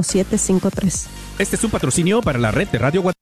753. Este es un patrocinio para la red de Radio Guatemala.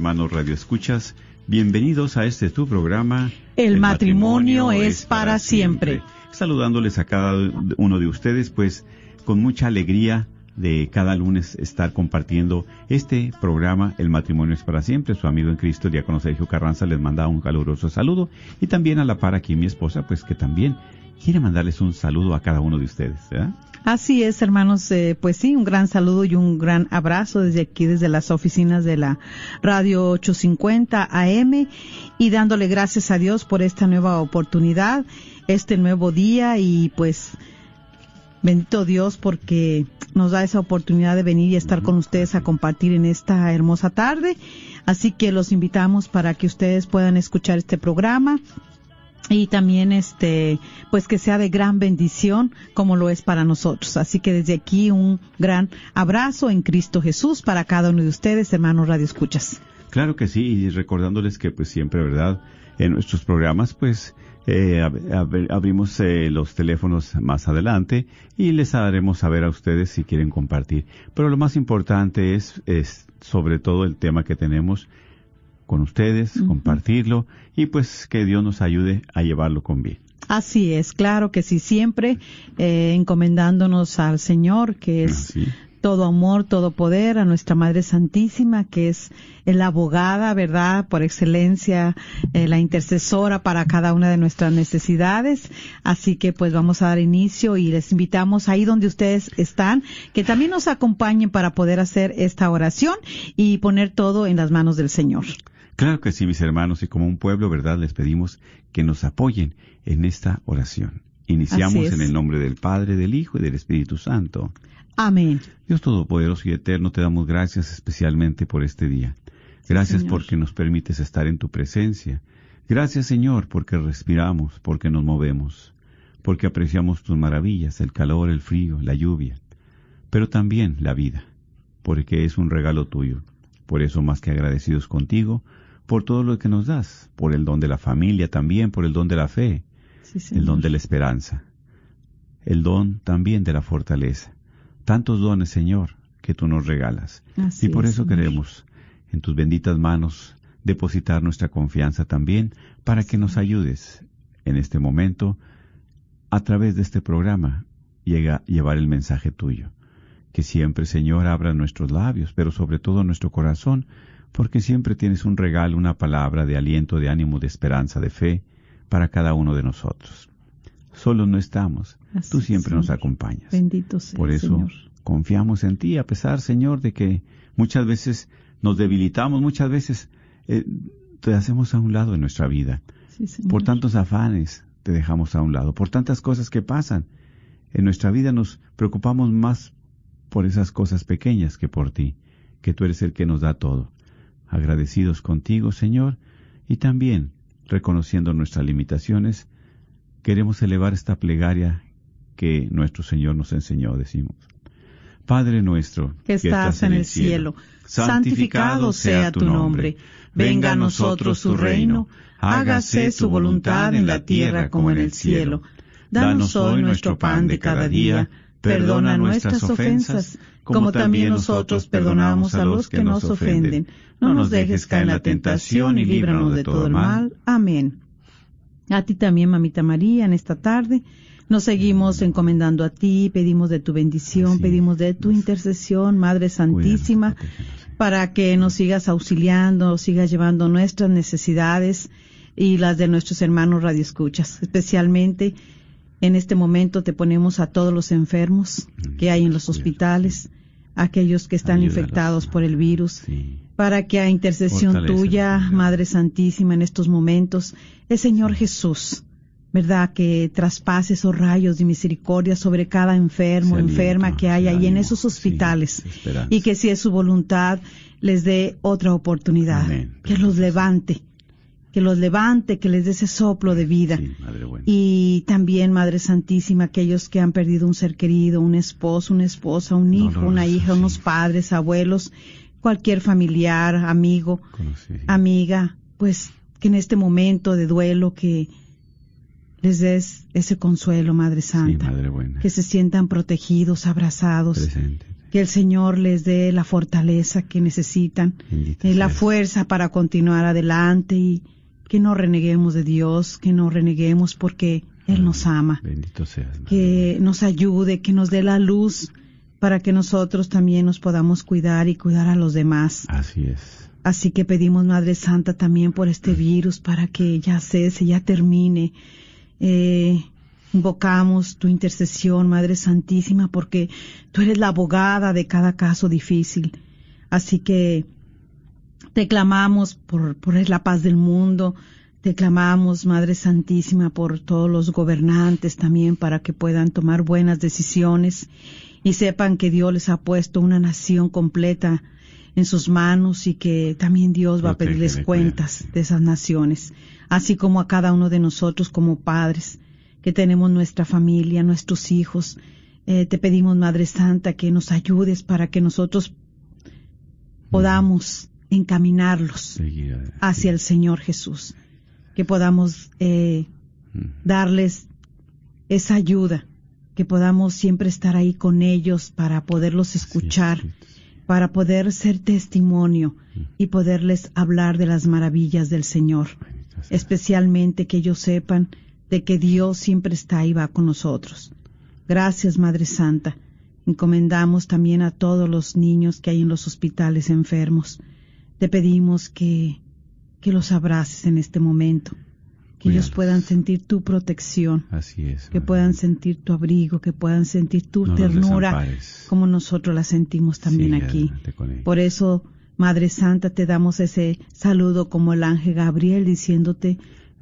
Hermanos Radio Escuchas. Bienvenidos a este tu programa. El matrimonio es para siempre. Saludándoles a cada uno de ustedes, pues con mucha alegría de cada lunes estar compartiendo este programa El matrimonio es para siempre. Su amigo en Cristo, diácono Sergio Carranza, les manda un caluroso saludo. Y también a la par aquí mi esposa, pues que también quiere mandarles un saludo a cada uno de ustedes. ¿verdad? Así es, hermanos, eh, pues sí, un gran saludo y un gran abrazo desde aquí, desde las oficinas de la Radio 850 AM y dándole gracias a Dios por esta nueva oportunidad, este nuevo día y pues bendito Dios porque nos da esa oportunidad de venir y estar con ustedes a compartir en esta hermosa tarde. Así que los invitamos para que ustedes puedan escuchar este programa y también este pues que sea de gran bendición como lo es para nosotros. Así que desde aquí un gran abrazo en Cristo Jesús para cada uno de ustedes, hermanos Radio Escuchas. Claro que sí, y recordándoles que pues siempre, ¿verdad? En nuestros programas pues eh, ab- ab- abrimos eh, los teléfonos más adelante y les haremos saber a ustedes si quieren compartir. Pero lo más importante es, es sobre todo el tema que tenemos con ustedes, compartirlo y pues que Dios nos ayude a llevarlo con bien. Así es, claro que sí, siempre eh, encomendándonos al Señor, que es Así. todo amor, todo poder, a nuestra Madre Santísima, que es la abogada, ¿verdad? Por excelencia, eh, la intercesora para cada una de nuestras necesidades. Así que pues vamos a dar inicio y les invitamos ahí donde ustedes están, que también nos acompañen para poder hacer esta oración y poner todo en las manos del Señor. Claro que sí, mis hermanos, y como un pueblo, ¿verdad? Les pedimos que nos apoyen en esta oración. Iniciamos en el nombre del Padre, del Hijo y del Espíritu Santo. Amén. Dios Todopoderoso y Eterno, te damos gracias especialmente por este día. Gracias porque nos permites estar en tu presencia. Gracias, Señor, porque respiramos, porque nos movemos, porque apreciamos tus maravillas, el calor, el frío, la lluvia, pero también la vida, porque es un regalo tuyo. Por eso, más que agradecidos contigo, por todo lo que nos das, por el don de la familia también, por el don de la fe, Sí, el don de la esperanza, el don también de la fortaleza. Tantos dones, Señor, que tú nos regalas. Así y por es, eso Señor. queremos en tus benditas manos depositar nuestra confianza también para que nos ayudes en este momento a través de este programa llega llevar el mensaje tuyo. Que siempre, Señor, abra nuestros labios, pero sobre todo nuestro corazón, porque siempre tienes un regalo, una palabra de aliento, de ánimo, de esperanza, de fe para cada uno de nosotros. Solos no estamos, Así tú siempre nos acompañas. Bendito sea, Por eso Señor. confiamos en ti, a pesar, Señor, de que muchas veces nos debilitamos, muchas veces eh, te hacemos a un lado en nuestra vida. Sí, Señor. Por tantos afanes te dejamos a un lado, por tantas cosas que pasan. En nuestra vida nos preocupamos más por esas cosas pequeñas que por ti, que tú eres el que nos da todo. Agradecidos contigo, Señor, y también reconociendo nuestras limitaciones, queremos elevar esta plegaria que nuestro Señor nos enseñó, decimos. Padre nuestro, que estás en el cielo, santificado sea tu nombre. Venga a nosotros tu reino. Hágase su voluntad en la tierra como en el cielo. Danos hoy nuestro pan de cada día. Perdona nuestras ofensas, como también nosotros perdonamos a los que nos ofenden. No nos dejes caer en la tentación y líbranos de todo el mal. Amén. A ti también, mamita María, en esta tarde. Nos seguimos encomendando a ti, pedimos de tu bendición, pedimos de tu es. intercesión, Madre Santísima, para que nos sigas auxiliando, sigas llevando nuestras necesidades y las de nuestros hermanos radioescuchas. Especialmente en este momento te ponemos a todos los enfermos que hay en los hospitales, aquellos que están Ayúdalos, infectados por el virus, Sí. para que a intercesión tuya. Madre Santísima, en estos momentos, el Señor Jesús, ¿verdad? Que traspase esos rayos de misericordia sobre cada enfermo, enferma que hay ahí en esos hospitales. y que si es su voluntad, les dé otra oportunidad. Amén. Que los levante, que los levante, que les dé ese soplo de vida. Sí, Madre buena. Y también, Madre Santísima, aquellos que han perdido un ser querido, un esposo, una esposa, un hijo, una hija, sí. unos padres, abuelos, cualquier familiar, amigo, Conocí. amiga, pues que en este momento de duelo que les des ese consuelo, Madre Sí, Santa, Madre buena. que se sientan protegidos, abrazados, Presente. que el Señor les dé la fortaleza que necesitan, y la fuerza para continuar adelante y que no reneguemos de Dios, que no reneguemos porque Él nos ama, Bendito. Madre que nos ayude, que nos dé la luz para que nosotros también nos podamos cuidar y cuidar a los demás. Así es. Así que pedimos, Madre Santa, también por este virus para que ya cese, ya termine. Eh, invocamos tu intercesión, Madre Santísima, porque tú eres la abogada de cada caso difícil. Así que te clamamos por, por la paz del mundo, te clamamos, Madre Santísima, por todos los gobernantes también para que puedan tomar buenas decisiones y sepan que Dios les ha puesto una nación completa en sus manos y que también Dios va a pedirles cuentas de esas naciones, así como a cada uno de nosotros como padres que tenemos nuestra familia, nuestros hijos. Eh, te pedimos, Madre Santa, que nos ayudes para que nosotros podamos encaminarlos hacia el Señor Jesús, que podamos eh, Mm. darles esa ayuda, que podamos siempre estar ahí con ellos para poderlos escuchar, para poder ser testimonio y poderles hablar de las maravillas del Señor, especialmente que ellos sepan de que Dios siempre está y va con nosotros. Gracias, Madre Santa. Encomendamos también a todos los niños que hay en los hospitales enfermos. Te pedimos que, que los abraces en este momento, que ellos puedan sentir tu protección, Así es. que Madre. puedan sentir tu abrigo, que puedan sentir tu No ternura, como nosotros la sentimos también aquí. Por eso, Madre Santa, te damos ese saludo como el ángel Gabriel diciéndote,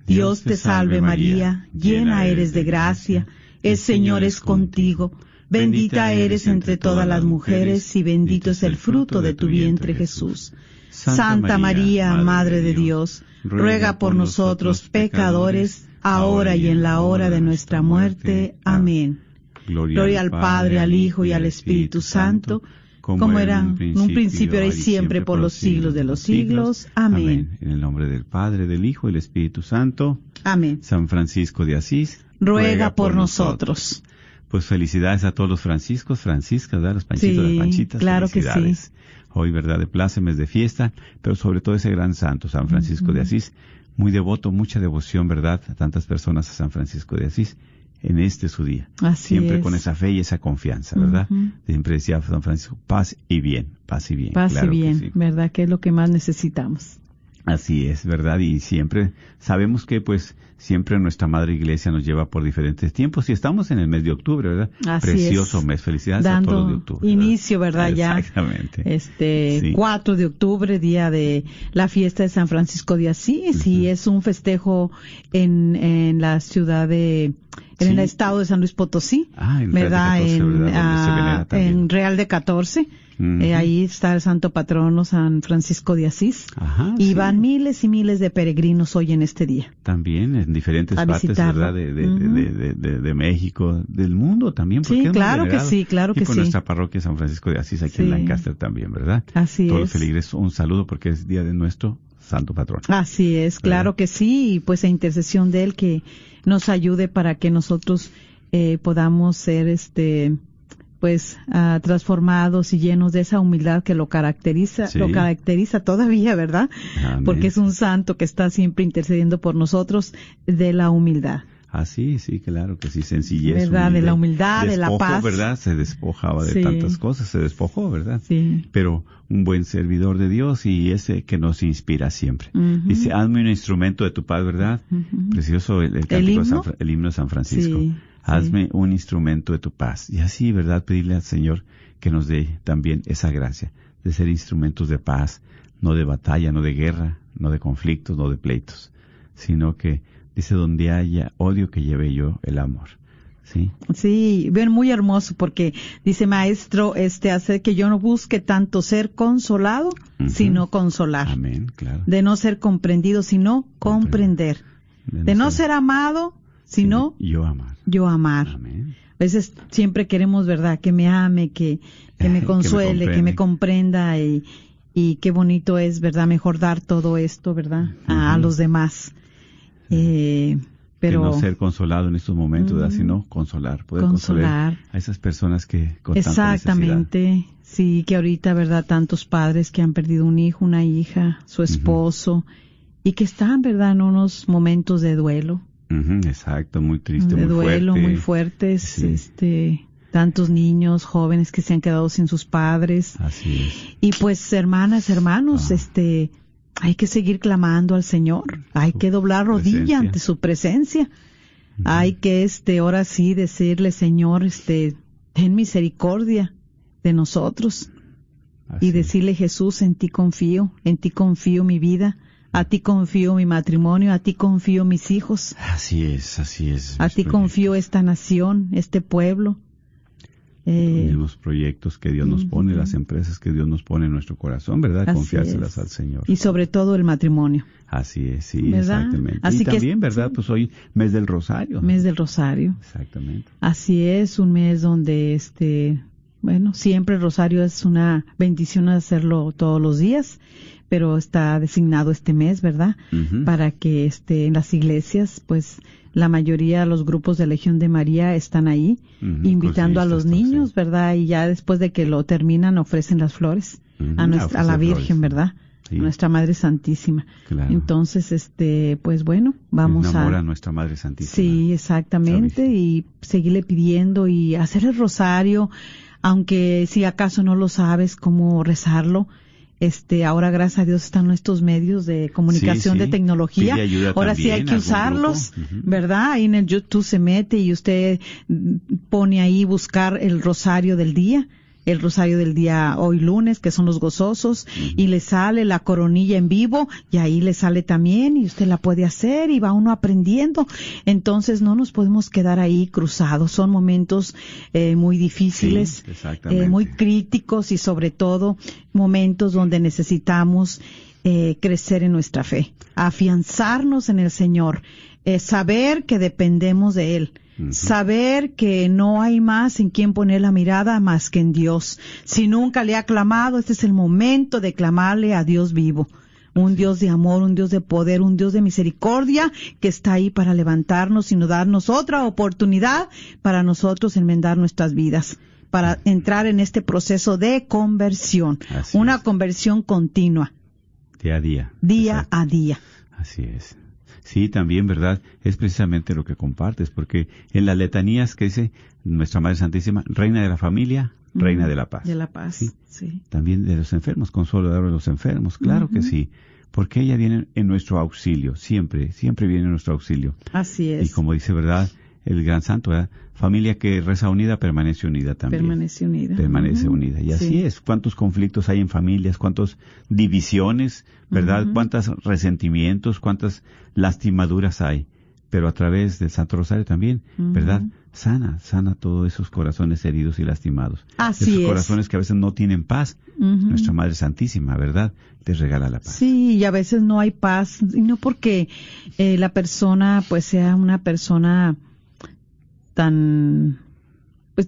Dios te salve María, llena eres de gracia, el Señor es contigo, bendita eres entre todas las mujeres y bendito es el fruto de tu vientre Jesús. Santa María, Madre de Dios, ruega por nosotros pecadores, ahora y en la hora de nuestra muerte. Amén. Gloria al Padre, al Hijo y al Espíritu Santo, como era en un principio, ahora y siempre, por los siglos de los siglos. Amén. En el nombre del Padre, del Hijo y del Espíritu Santo, Amén. San Francisco de Asís, Ruega por nosotros. Pues felicidades a todos los franciscos, franciscas, ¿verdad? Los panchitos, Sí, las panchitas. claro que felicidades. Hoy, ¿verdad? De plácemes, de fiesta, pero sobre todo ese gran santo, San Francisco de Asís. Muy devoto, mucha devoción, ¿verdad? A tantas personas a San Francisco de Asís en este su día. Así Siempre es. con esa fe y esa confianza, ¿verdad? Siempre decía San Francisco, paz y bien, paz y bien. Paz claro y que bien, sí. ¿verdad? Que es lo que más necesitamos. Así es, ¿verdad? Y siempre sabemos que pues siempre nuestra Madre Iglesia nos lleva por diferentes tiempos y estamos en el mes de octubre, ¿verdad? Así Precioso es. mes, felicidades a todos de Dando octubre. inicio, ¿verdad? Ya. Exactamente. Este Sí. 4 de octubre, día de la fiesta de San Francisco de Asís, y es un festejo en, en la ciudad de, en el estado de San Luis Potosí, Ah, en Real de ¿verdad? 14, en, ¿verdad? Donde se ah, en Real de 14. Eh, ahí está el santo patrono San Francisco de Asís. Ajá, y sí. van miles y miles de peregrinos hoy en este día. También en diferentes A partes, visitarlo. ¿verdad? De, de, de, de- México, del mundo también. porque Sí, claro que sí, claro y que por sí. nuestra parroquia San Francisco de Asís aquí Sí. en Lancaster también, ¿verdad? Así Todos es. feligreses, un saludo porque es día de nuestro santo patrón. Así es, claro que sí, y pues a intercesión de él que nos ayude para que nosotros eh, podamos ser este pues ah, transformados y llenos de esa humildad que lo caracteriza, Sí. lo caracteriza todavía, ¿verdad? Amén. Porque es un santo que está siempre intercediendo por nosotros de la humildad. Así, sí, claro que sí, sencillez. ¿Verdad? De la humildad, de la paz. ¿verdad? Se despojaba de Sí. tantas cosas, se despojó, ¿verdad? Sí. Pero un buen servidor de Dios y ese que nos inspira siempre. Ujú. Dice, hazme un instrumento de tu paz, ¿verdad? Precioso el, el cántico de San himno? El himno de San Francisco. Sí, hazme un instrumento de tu paz. Y así, ¿verdad? Pedirle al Señor que nos dé también esa gracia de ser instrumentos de paz, no de batalla, no de guerra, no de conflictos, no de pleitos, sino que dice donde haya odio que lleve yo el amor. ¿Sí? Sí, ven muy hermoso porque dice maestro, este hace que yo no busque tanto ser consolado, sino consolar. Amén, claro. De no ser comprendido, sino comprender. De no ser amado, sino yo amar. yo amar. Amén. A veces siempre queremos, ¿verdad? Que me ame, que, que me Que me consuele, que me, comprenda. y, y qué bonito es, ¿verdad? Mejor dar todo esto, ¿verdad? A, los demás. Eh, pero Que no ser consolado en estos momentos. Ujú. sino consolar, poder Consolar. consolar a esas personas que con tanta. Exactamente. Sí, que ahorita, ¿verdad? Tantos padres que han perdido un hijo, una hija, su esposo, y que están, ¿verdad? En unos momentos de duelo. Exacto, muy triste, de muy duelo fuerte. muy fuertes. Sí. Este, tantos niños, jóvenes que se han quedado sin sus padres. Así es. Y pues, hermanas, hermanos, Ah. este, hay que seguir clamando al Señor. Hay Su que doblar rodilla presencia. ante su presencia. Hay que, este, ahora sí decirle, Señor, este, ten misericordia de nosotros. Así y decirle Jesús, en ti confío, en ti confío mi vida, a ti confío mi matrimonio, a ti confío mis hijos, Así es, así es. a ti proyectos, confío esta nación, este pueblo. Los Eh, mismos proyectos que Dios nos pone, las empresas que Dios nos pone en nuestro corazón, ¿verdad? Así Confiárselas es. al Señor. y sobre todo el matrimonio, Así es, sí, ¿Verdad? exactamente. Así y que- también, ¿verdad? Pues hoy mes del Rosario. mes del Rosario. Exactamente. Así es, un mes donde este Bueno, siempre el rosario es una bendición hacerlo todos los días, pero está designado este mes, ¿verdad? Para que este, en las iglesias, pues la mayoría de los grupos de Legión de María están ahí, invitando a los niños. ¿verdad? Y ya después de que lo terminan ofrecen las flores a, nuestra, a la Virgen, flores. ¿verdad? Sí. Nuestra Madre Santísima. Claro. Entonces, este, pues bueno, vamos Enamora a... a nuestra Madre Santísima. Sí, exactamente, y seguirle pidiendo y hacer el rosario, aunque si acaso no lo sabes cómo rezarlo. Este, ahora gracias a Dios están estos medios de comunicación Sí, sí. de tecnología. Ahora sí hay que usarlos. ¿verdad? Ahí en el YouTube se mete y usted pone ahí buscar el rosario del día, el rosario del día hoy lunes, que son los gozosos, y le sale la coronilla en vivo, y ahí le sale también, y usted la puede hacer, y va uno aprendiendo. Entonces no nos podemos quedar ahí cruzados, son momentos eh, muy difíciles, Sí, eh, muy críticos y sobre todo momentos donde necesitamos eh, crecer en nuestra fe, afianzarnos en el Señor, eh, saber que dependemos de Él. Saber que no hay más en quien poner la mirada más que en Dios. Si nunca le ha clamado, este es el momento de clamarle a Dios vivo. Un Dios de amor, un Dios de poder, un Dios de misericordia que está ahí para levantarnos y no darnos otra oportunidad para nosotros enmendar nuestras vidas, para entrar en este proceso de conversión, Así una es. conversión continua, Día a día. día Exacto. a día. Así es. Sí, también, ¿verdad? Es precisamente lo que compartes, porque en las letanías que dice nuestra Madre Santísima, Reina de la Familia, Reina de la Paz. De la paz, Sí. sí. También de los enfermos, consolador de los enfermos, claro que sí, porque ella viene en nuestro auxilio, siempre, siempre viene en nuestro auxilio. Así es. Y como dice, ¿verdad? El gran santo, ¿verdad? Familia que reza unida, permanece unida también. Permanece unida. Permanece unida. Y así Sí. es. ¿Cuántos conflictos hay en familias? ¿Cuántas divisiones? ¿Verdad? ¿Cuántos resentimientos? ¿Cuántas lastimaduras hay? Pero a través del Santo Rosario también. ¿verdad? Sana, sana todos esos corazones heridos y lastimados. Así esos es. corazones que a veces no tienen paz. Nuestra Madre Santísima, ¿verdad? Les regala la paz. Sí, y a veces no hay paz, y no porque eh, la persona pues sea una persona tan, pues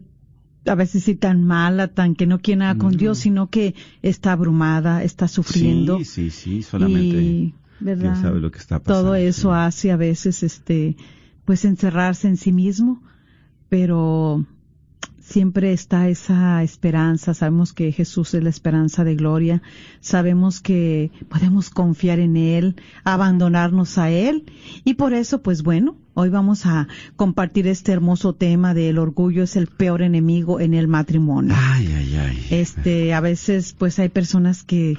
a veces sí tan mala, tan que no quiere nada con No. Dios, sino que está abrumada, está sufriendo. Sí, sí, sí, solamente y, sabe lo que está pasando. Todo eso sí. hace a veces, este, pues encerrarse en sí mismo, pero siempre está esa esperanza. Sabemos que Jesús es la esperanza de gloria. Sabemos que podemos confiar en Él, abandonarnos a Él. Y por eso, pues bueno, hoy vamos a compartir este hermoso tema del orgullo es el peor enemigo en el matrimonio. Ay, ay, ay. Este, a veces, pues hay personas que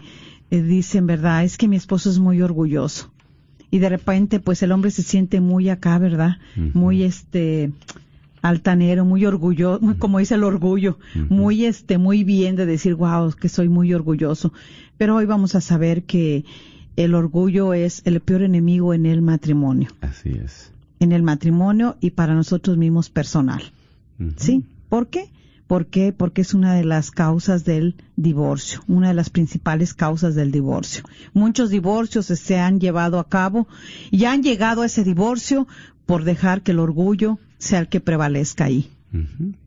eh, dicen, verdad, es que mi esposo es muy orgulloso. Y de repente, pues el hombre se siente muy acá, ¿verdad? Muy, este, altanero, muy orgulloso, muy, como dice el orgullo, muy, este, muy bien de decir, wow, que soy muy orgulloso. Pero hoy vamos a saber que el orgullo es el peor enemigo en el matrimonio, Así es. en el matrimonio y para nosotros mismos personal. ¿Sí? ¿Por qué? ¿Por qué? Porque es una de las causas del divorcio, una de las principales causas del divorcio. Muchos divorcios se han llevado a cabo y han llegado a ese divorcio por dejar que el orgullo sea el que prevalezca ahí.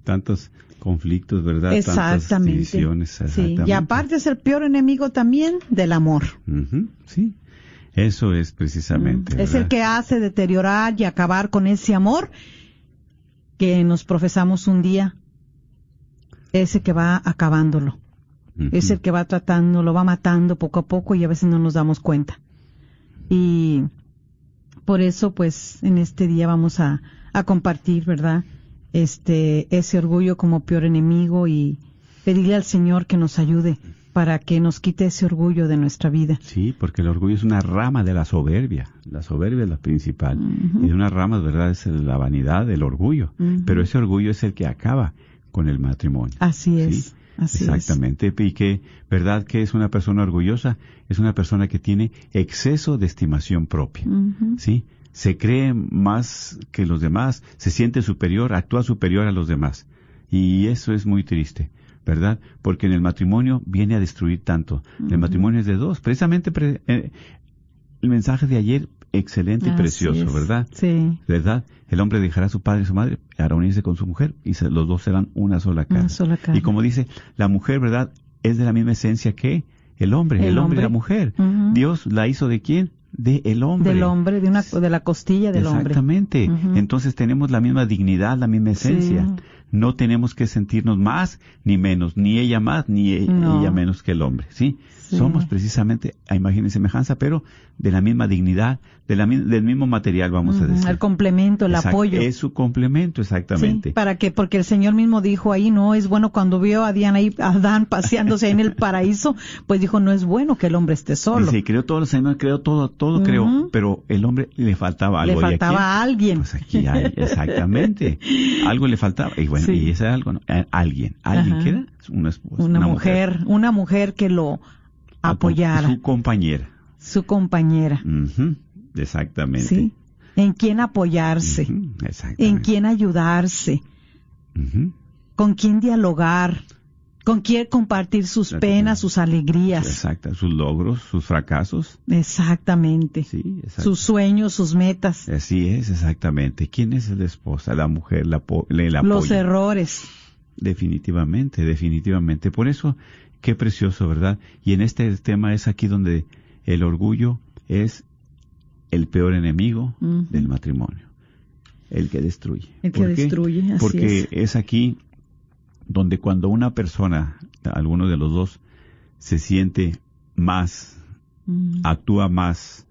Tantos conflictos, ¿verdad? Tantas Exactamente. divisiones. Sí. Y aparte es el peor enemigo también del amor. Sí, eso es precisamente. Es el que hace deteriorar y acabar con ese amor que nos profesamos un día. Ese que va acabándolo. Es el que va tratando, lo va matando poco a poco y a veces no nos damos cuenta. Y por eso, pues, en este día vamos a, a compartir, ¿verdad? Este, ese orgullo como peor enemigo y pedirle al Señor que nos ayude para que nos quite ese orgullo de nuestra vida. Sí, porque el orgullo es una rama de la soberbia. La soberbia es la principal. Y de una rama, ¿verdad? Es la vanidad, el orgullo. Pero ese orgullo es el que acaba con el matrimonio. Así es. Sí, Así Exactamente. Y que, ¿verdad? Que es una persona orgullosa? Es una persona que tiene exceso de estimación propia. es. ¿Sí? Se cree más que los demás, se siente superior, actúa superior a los demás. Y eso es muy triste, ¿verdad? Porque en el matrimonio viene a destruir tanto. El matrimonio es de dos. Precisamente pre- eh, el mensaje de ayer excelente y precioso, es. ¿verdad? Sí. ¿Verdad? El hombre dejará a su padre y su madre para unirse con su mujer y se- los dos serán una sola carne. Una sola carne. Y como dice, la mujer, ¿verdad? Es de la misma esencia que el hombre, el, El hombre y la mujer. Dios la hizo de quién? De el hombre. Del hombre, de una, de la costilla del hombre. Exactamente. Entonces tenemos la misma dignidad, la misma esencia. Sí. No tenemos que sentirnos más ni menos, ni ella más ni e- No. ella menos que el hombre, ¿sí? Sí. Somos precisamente a imagen y semejanza, pero de la misma dignidad, de la, del mismo material, vamos a Ujú, decir. El complemento, el Exacto, apoyo. Es su complemento, exactamente. Sí, para que, porque el Señor mismo dijo ahí, no es bueno cuando vio a Diana y a Adán paseándose en el paraíso, pues dijo, no es bueno que el hombre esté solo. Dice, creó todos los animales, creó todo, todo creó, Ujú. pero el hombre le faltaba Le algo. ¿Y a quién? faltaba a alguien. Pues aquí hay, exactamente. algo le faltaba. Y bueno, Sí. y ese algo, ¿no? A- alguien. ¿Alguien Ajá. que era? Una esposa. una, mujer, una mujer que lo apoyara, Su compañera. su compañera, Exactamente. ¿sí? En quién apoyarse, Exactamente. en quién ayudarse, con quién dialogar, con quién compartir sus penas, sus alegrías. Exacto. Sus logros, sus fracasos. Exactamente. Sí, exacto. Sus sueños, sus metas, Así es, exactamente. ¿Quién es la esposa? La mujer, la, la los errores. Definitivamente, definitivamente. Por eso, qué precioso, ¿verdad? Y en este tema es aquí donde el orgullo es el peor enemigo del matrimonio. El que destruye. El que ¿Por qué? destruye, así Porque es. es aquí donde cuando una persona, alguno de los dos, se siente más, actúa más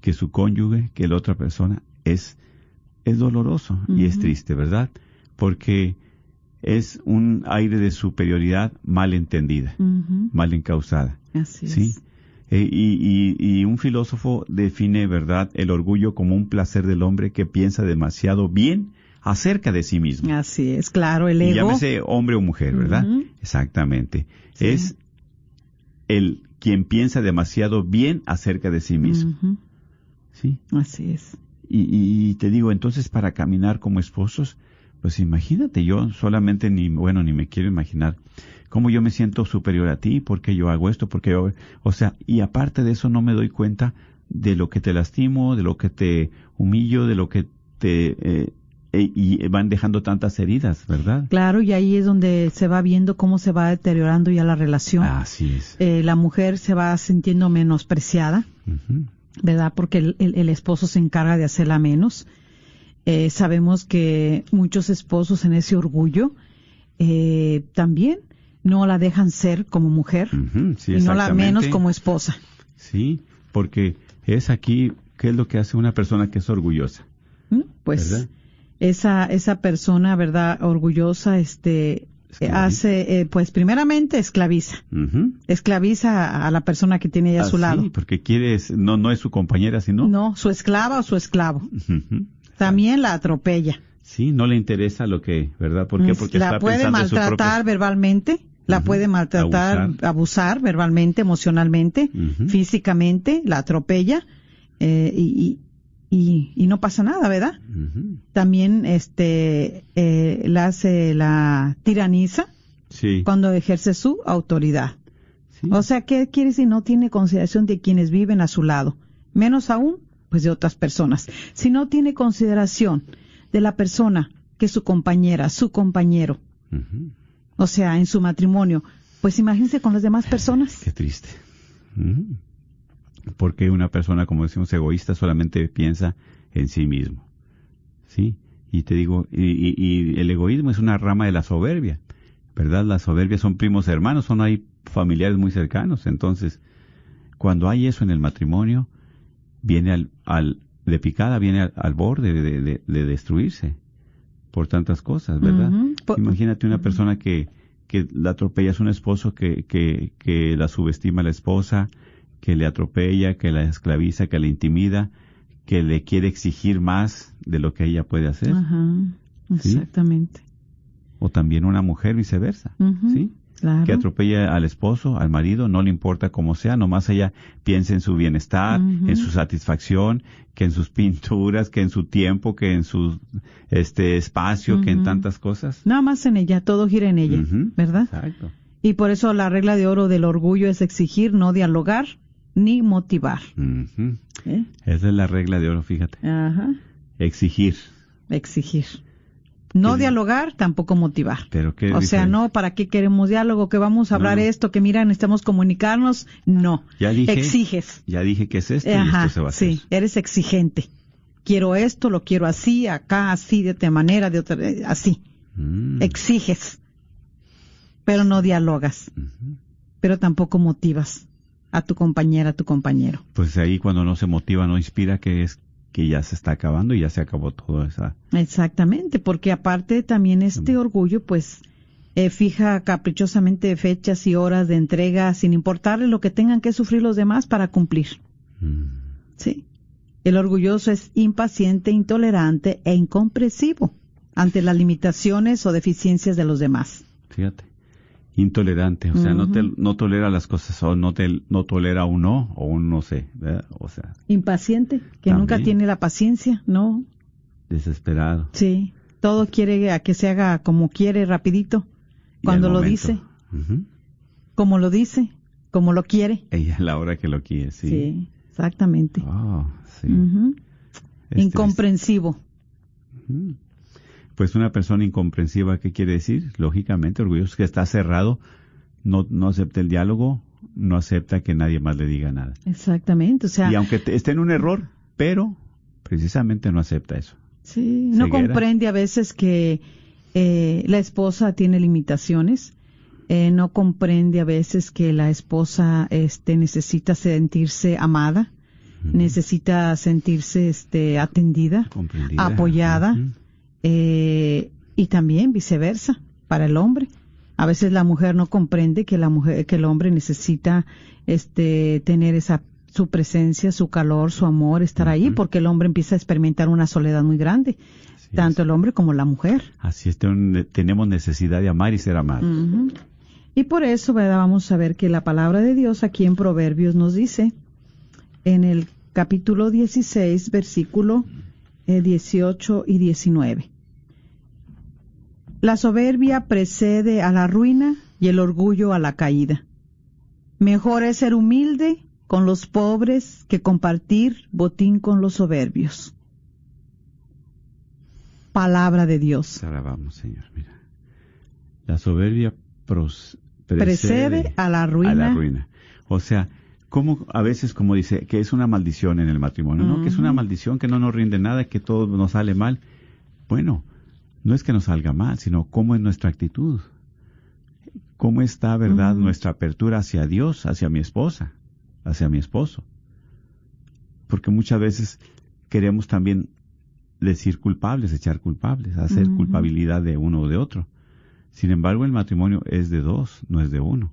que su cónyuge, que la otra persona, es, es doloroso y es triste, ¿verdad? Porque es un aire de superioridad mal entendida, mal encausada. Así ¿sí? es. Eh, y, y- y un filósofo define, ¿verdad?, el orgullo como un placer del hombre que piensa demasiado bien acerca de sí mismo. Así es, claro, el Y ego. llámese hombre o mujer, ¿verdad? Exactamente. Sí. Es el quien piensa demasiado bien acerca de sí mismo. ¿sí? Así es. Y, y te digo, entonces para caminar como esposos, pues imagínate, yo solamente ni, bueno, ni me quiero imaginar cómo yo me siento superior a ti, porque yo hago esto, porque yo, o sea, y aparte de eso no me doy cuenta de lo que te lastimo, de lo que te humillo, de lo que te, eh, eh, y van dejando tantas heridas, ¿verdad? Claro, y ahí es donde se va viendo cómo se va deteriorando ya la relación. Así es. Eh, la mujer se va sintiendo menospreciada. ¿verdad? Porque el, el- el esposo se encarga de hacerla menos. Eh, sabemos que muchos esposos en ese orgullo eh, también no la dejan ser como mujer sí, y no la menos como esposa. Sí, porque es aquí, ¿qué es lo que hace una persona que es orgullosa? ¿Mm? Pues ¿Verdad? esa esa persona, ¿verdad? Orgullosa, este Esclaviza. hace, eh, pues primeramente esclaviza, esclaviza a, la persona que tiene ahí a su Ah, lado. Sí, porque quiere, no, no es su compañera, sino. No, su esclava o su esclavo. También la atropella. Sí, no le interesa lo que, ¿verdad? ¿Por qué? Porque la está puede pensando maltratar verbalmente, la puede maltratar, Abusar. abusar, verbalmente, emocionalmente, físicamente, la atropella eh, y, y, y, no pasa nada, ¿verdad? También este eh, la hace la tiraniza Sí. cuando ejerce su autoridad. sí. O sea, ¿qué quiere decir? No tiene consideración de quienes viven a su lado, menos aún, pues de otras personas. Si no tiene consideración de la persona que es su compañera, su compañero, o sea, en su matrimonio, pues imagínense con las demás personas. Qué triste. Porque una persona, como decimos, egoísta solamente piensa en sí mismo. ¿Sí? Y te digo, y, y- y el egoísmo es una rama de la soberbia. ¿Verdad? La soberbia son primos hermanos, son hay familiares muy cercanos. Entonces, cuando hay eso en el matrimonio, viene al, al de picada, viene al, al borde de, de- de destruirse por tantas cosas, ¿verdad? Imagínate una persona que, que la atropella, es un esposo que, que, que la subestima a la esposa, que le atropella, que la esclaviza, que la intimida, que le quiere exigir más de lo que ella puede hacer. Ajá, ¿Sí? exactamente. O también una mujer viceversa, ¿sí? Claro. Que atropella al esposo, al marido, no le importa cómo sea, nomás ella piensa en su bienestar, en su satisfacción, que en sus pinturas, que en su tiempo, que en su este espacio, que en tantas cosas. Nada más en ella, todo gira en ella. ¿verdad? Exacto. Y por eso la regla de oro del orgullo es exigir, no dialogar, ni motivar. ¿eh? Esa es la regla de oro, fíjate. Ajá. Exigir. Exigir. No ¿Qué? dialogar, tampoco motivar. Pero qué O sea, no, ¿para qué queremos diálogo? Que vamos a hablar No, esto, que mira, necesitamos comunicarnos. No. Ya dije. Exiges. Ya dije que es esto y Ajá, esto se va a hacer. sí, eres exigente. Quiero esto, lo quiero así, acá, así, de otra manera, de otra, eh, así. Mm. Exiges, pero no dialogas, pero tampoco motivas a tu compañera, a tu compañero. Pues ahí cuando no se motiva, no inspira, que es que ya se está acabando y ya se acabó todo esa. Exactamente, porque aparte también este orgullo, pues, eh, fija caprichosamente fechas y horas de entrega sin importarle lo que tengan que sufrir los demás para cumplir. Mm. Sí. El orgulloso es impaciente, intolerante e incomprensivo ante las limitaciones o deficiencias de los demás. Fíjate. Intolerante, o sea, no, te, no tolera las cosas, o no, te, no tolera un no, o un no sé, ¿verdad? o sea, Impaciente, que nunca tiene la paciencia, ¿no? desesperado. Sí. Todo quiere a que se haga como quiere, rapidito. Cuando lo momento, dice, como lo dice, como lo quiere. Ella es la hora que lo quiere, sí. Sí, exactamente. Oh, sí. Incomprensivo. Pues una persona incomprensiva, ¿qué quiere decir? Lógicamente, orgulloso, que está cerrado, no, no acepta el diálogo, no acepta que nadie más le diga nada. Exactamente. O sea, y aunque te- esté en un error, pero precisamente no acepta eso. Sí, no comprende a veces que eh, la esposa tiene limitaciones. eh, no comprende a veces que la esposa este, necesita sentirse amada, necesita sentirse este, atendida, apoyada. Eh, y también viceversa para el hombre. A veces la mujer no comprende que la mujer, que el hombre necesita este, tener esa su presencia, su calor, su amor, estar ahí, porque el hombre empieza a experimentar una soledad muy grande, Así tanto es. el hombre como la mujer. Así es, ten- tenemos necesidad de amar y ser amados. Y por eso, ¿verdad? Vamos a ver que la palabra de Dios aquí en Proverbios nos dice, en el capítulo 16, versículo 18 y 19. La soberbia precede a la ruina y el orgullo a la caída. Mejor es ser humilde con los pobres que compartir botín con los soberbios. Palabra de Dios. Alabamos, Señor. Mira. La soberbia pros- Precede a la ruina. a la ruina. O sea, como a veces como dice que es una maldición en el matrimonio, ¿no? Que es una maldición que no nos rinde nada, que todo nos sale mal. Bueno, no es que nos salga mal, sino cómo es nuestra actitud. ¿Cómo está, verdad, nuestra apertura hacia Dios, hacia mi esposa, hacia mi esposo? Porque muchas veces queremos también decir culpables, echar culpables, hacer culpabilidad de uno o de otro. Sin embargo, el matrimonio es de dos, no es de uno.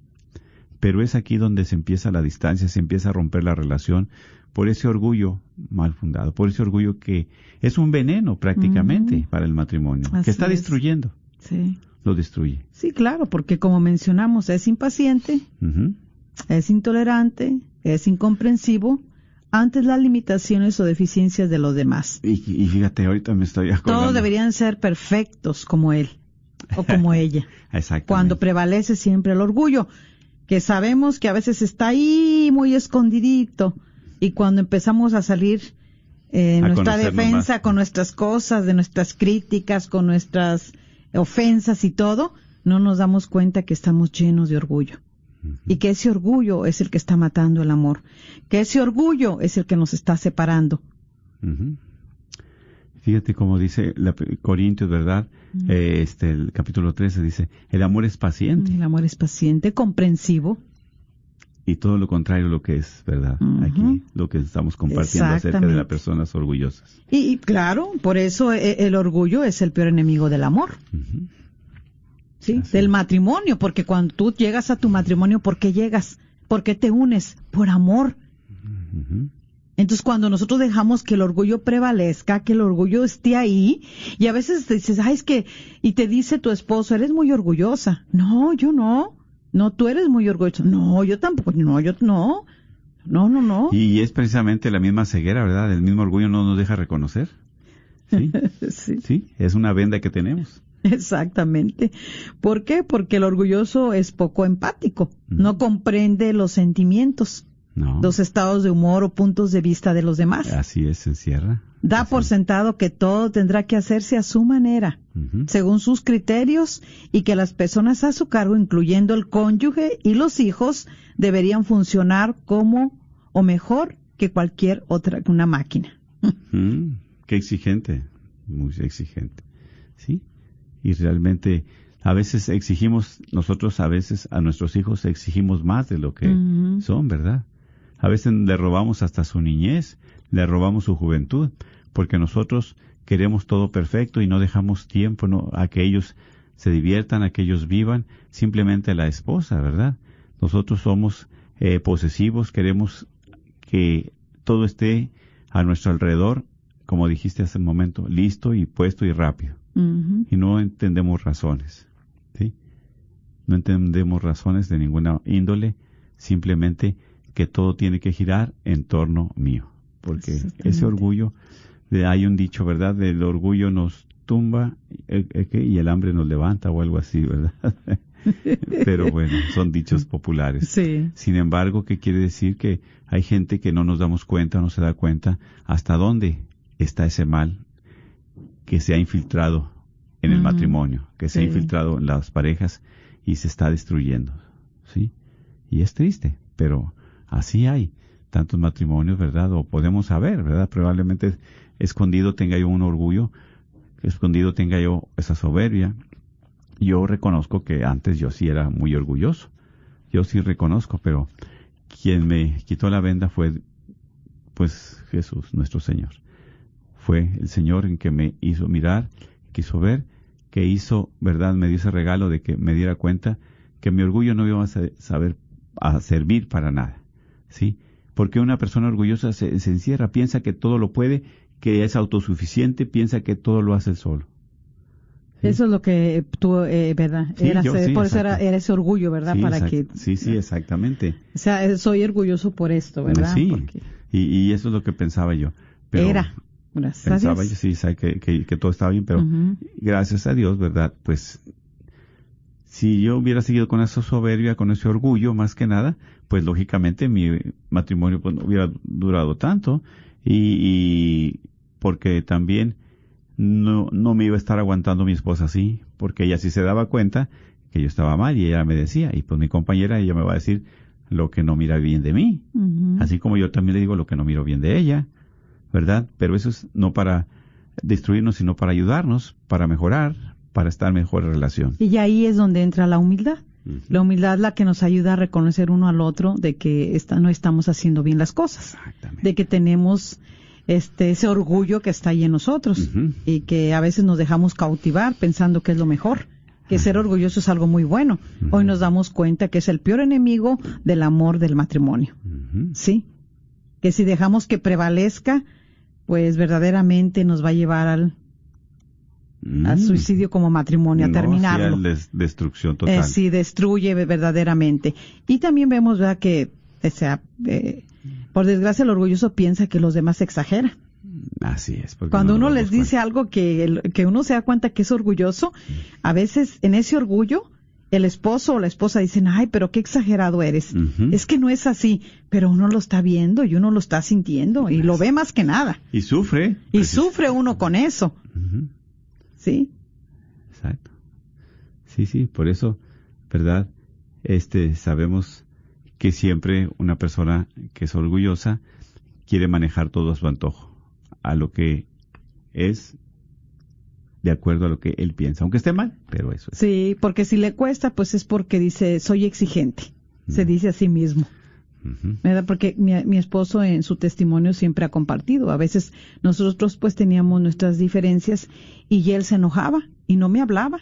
Pero es aquí donde se empieza la distancia, se empieza a romper la relación por ese orgullo mal fundado, por ese orgullo que es un veneno prácticamente para el matrimonio, Así que está es. destruyendo, Sí. lo destruye. Sí, claro, porque como mencionamos, es impaciente, es intolerante, es incomprensivo ante las limitaciones o deficiencias de los demás. y, y fíjate, ahorita me estoy acordando. Todos deberían ser perfectos como él o como ella. Exactamente. Cuando prevalece siempre el orgullo, que sabemos que a veces está ahí muy escondidito y cuando empezamos a salir eh, A nuestra defensa más. con nuestras cosas, de nuestras críticas, con nuestras ofensas y todo, no nos damos cuenta que estamos llenos de orgullo. Y que ese orgullo es el que está matando el amor. Que ese orgullo es el que nos está separando. Fíjate cómo dice la, Corintios, ¿verdad? Eh, este, el capítulo 13 dice, el amor es paciente El amor es paciente, comprensivo. y todo lo contrario lo que es, ¿verdad? Aquí, lo que estamos compartiendo acerca de las personas orgullosas. Y, y claro, por eso eh, el orgullo es el peor enemigo del amor. ¿sí? Así Del es. matrimonio, porque cuando tú llegas a tu matrimonio, ¿por qué llegas? ¿Por qué te unes? Por amor. Entonces, cuando nosotros dejamos que el orgullo prevalezca, que el orgullo esté ahí, y a veces te dices, ay, es que, y te dice tu esposo, eres muy orgullosa. No, yo no. No, tú eres muy orgullosa. No, yo tampoco. No, yo no. No, no, no. Y es precisamente la misma ceguera, ¿verdad? El mismo orgullo no nos deja reconocer. Sí, Sí. sí, es una venda que tenemos. Exactamente. ¿Por qué? Porque el orgulloso es poco empático, no comprende los sentimientos. No. los estados de humor o puntos de vista de los demás. Así es, se encierra. Da Así por sentado que todo tendrá que hacerse a su manera, según sus criterios, y que las personas a su cargo, incluyendo el cónyuge y los hijos, deberían funcionar como o mejor que cualquier otra, una máquina. Mm, qué exigente, muy exigente. ¿Sí? Y realmente a veces exigimos, nosotros a veces a nuestros hijos exigimos más de lo que son, ¿verdad? A veces le robamos hasta su niñez, le robamos su juventud, porque nosotros queremos todo perfecto y no dejamos tiempo ¿no? a que ellos se diviertan, a que ellos vivan, simplemente la esposa, ¿verdad? Nosotros somos eh, posesivos, queremos que todo esté a nuestro alrededor, como dijiste hace un momento, listo y puesto y rápido. Y no entendemos razones, ¿sí? No entendemos razones de ninguna índole, simplemente que todo tiene que girar en torno mío. Porque ese orgullo, de, hay un dicho, ¿verdad? Del orgullo nos tumba eh, eh, y el hambre nos levanta o algo así, ¿verdad? Pero bueno, son dichos populares. Sí. Sin embargo, ¿qué quiere decir? Que hay gente que no nos damos cuenta, no se da cuenta hasta dónde está ese mal que se ha infiltrado en el matrimonio, que se ha infiltrado en las parejas y se está destruyendo. ¿Sí? Y es triste, pero así hay tantos matrimonios, ¿verdad? O podemos saber, ¿verdad? Probablemente escondido tenga yo un orgullo, escondido tenga yo esa soberbia. Yo reconozco que antes yo sí era muy orgulloso. Yo sí reconozco, pero quien me quitó la venda fue pues Jesús, nuestro Señor. Fue el Señor en que me hizo mirar, quiso ver, que hizo, ¿verdad? Me dio ese regalo de que me diera cuenta que mi orgullo no iba a sa- saber a servir para nada. ¿Sí? Porque una persona orgullosa se, se encierra, piensa que todo lo puede, que es autosuficiente, piensa que todo lo hace solo. Sí. Eso es lo que tú, eh, ¿verdad? Sí, Eras, yo eh, sí, por eso era, ese orgullo, ¿verdad? Sí, Para que, sí, sí, exactamente. o sea, eh, soy orgulloso por esto, ¿verdad? Sí, Porque y, y eso es lo que pensaba yo. Pero era, gracias pensaba yo, sí, que, que, que todo estaba bien, pero gracias a Dios, ¿verdad? Pues si yo hubiera seguido con esa soberbia, con ese orgullo, más que nada, pues lógicamente mi matrimonio pues, no hubiera durado tanto y, y porque también no, no me iba a estar aguantando mi esposa así, porque ella sí se daba cuenta que yo estaba mal y ella me decía, y pues mi compañera, ella me va a decir lo que no mira bien de mí, así como yo también le digo lo que no miro bien de ella, ¿verdad? Pero eso es no para destruirnos, sino para ayudarnos, para mejorar, para estar en mejor relación. Y ahí es donde entra la humildad. La humildad es la que nos ayuda a reconocer uno al otro de que esta- no estamos haciendo bien las cosas, de que tenemos este ese orgullo que está ahí en nosotros y que a veces nos dejamos cautivar pensando que es lo mejor, que ser orgulloso es algo muy bueno. Hoy nos damos cuenta que es el peor enemigo del amor del matrimonio. Sí. Que si dejamos que prevalezca, pues verdaderamente nos va a llevar al, al Mm. suicidio como matrimonio, a No, terminarlo. des- destrucción total. Eh, sí, destruye ve- verdaderamente. Y también vemos ¿verdad? que, o sea, eh, por desgracia, el orgulloso piensa que los demás exageran. Así es. porque Cuando no uno les dice algo que, el- que uno se da cuenta que es orgulloso, a veces en ese orgullo, el esposo o la esposa dicen, ay, pero qué exagerado eres. Es que no es así, pero uno lo está viendo y uno lo está sintiendo y lo ve más que nada. Y sufre. Y Pues, sufre uno con eso. ¿Sí? Exacto. Sí, sí, por eso, ¿verdad? Este, sabemos que siempre una persona que es orgullosa quiere manejar todo a su antojo, a lo que es de acuerdo a lo que él piensa, aunque esté mal, pero eso es. Sí, porque si le cuesta, pues es porque dice, soy exigente. Se dice a sí mismo. ¿Verdad? Porque mi, mi esposo en su testimonio siempre ha compartido. A veces nosotros pues teníamos nuestras diferencias y él se enojaba y no me hablaba.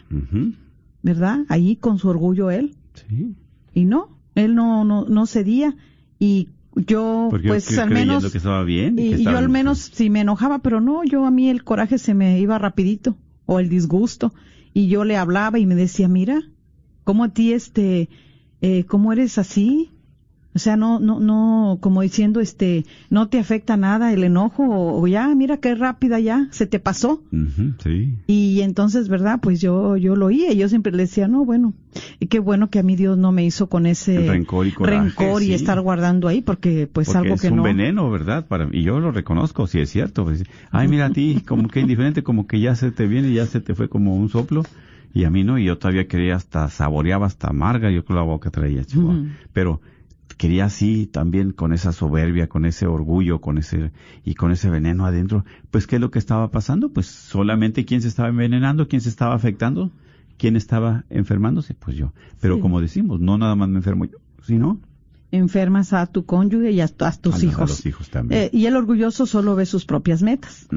¿verdad? Ahí con su orgullo él. Sí. Y no, él no, no, no cedía y yo Porque pues yo al menos... que estaba bien. Y, que y yo estaba al en- menos sí me enojaba, pero no, yo a mí el coraje se me iba rapidito, o el disgusto, y yo le hablaba y me decía, mira, ¿cómo a ti este, eh, cómo eres así? O sea, no, no, no, como diciendo, este, no te afecta nada el enojo, o, o ya, mira qué rápida ya, se te pasó. Sí. Y entonces, ¿verdad? Pues yo, yo lo oía y yo siempre le decía, no, bueno, y qué bueno que a mí Dios no me hizo con ese rencor y, coraje, rencor y sí. estar guardando ahí, porque pues Porque algo es que un no. veneno, ¿verdad? Para, y yo lo reconozco, si es cierto. Pues, Ay, mira a ti, como que indiferente, como que ya se te viene, ya se te fue como un soplo. Y a mí no, y yo todavía quería hasta, saboreaba hasta amarga, yo con la boca traía, chihuahua. Pero quería así también con esa soberbia, con ese orgullo, con ese, y con ese veneno adentro. Pues, ¿qué es lo que estaba pasando? Pues solamente quién se estaba envenenando, quién se estaba afectando, quién estaba enfermándose, pues yo. Pero Sí. como decimos, no nada más me enfermo yo, sino Enfermas a tu cónyuge y a, tu- a tus a los- hijos. a los hijos también. Eh, y el orgulloso solo ve sus propias metas.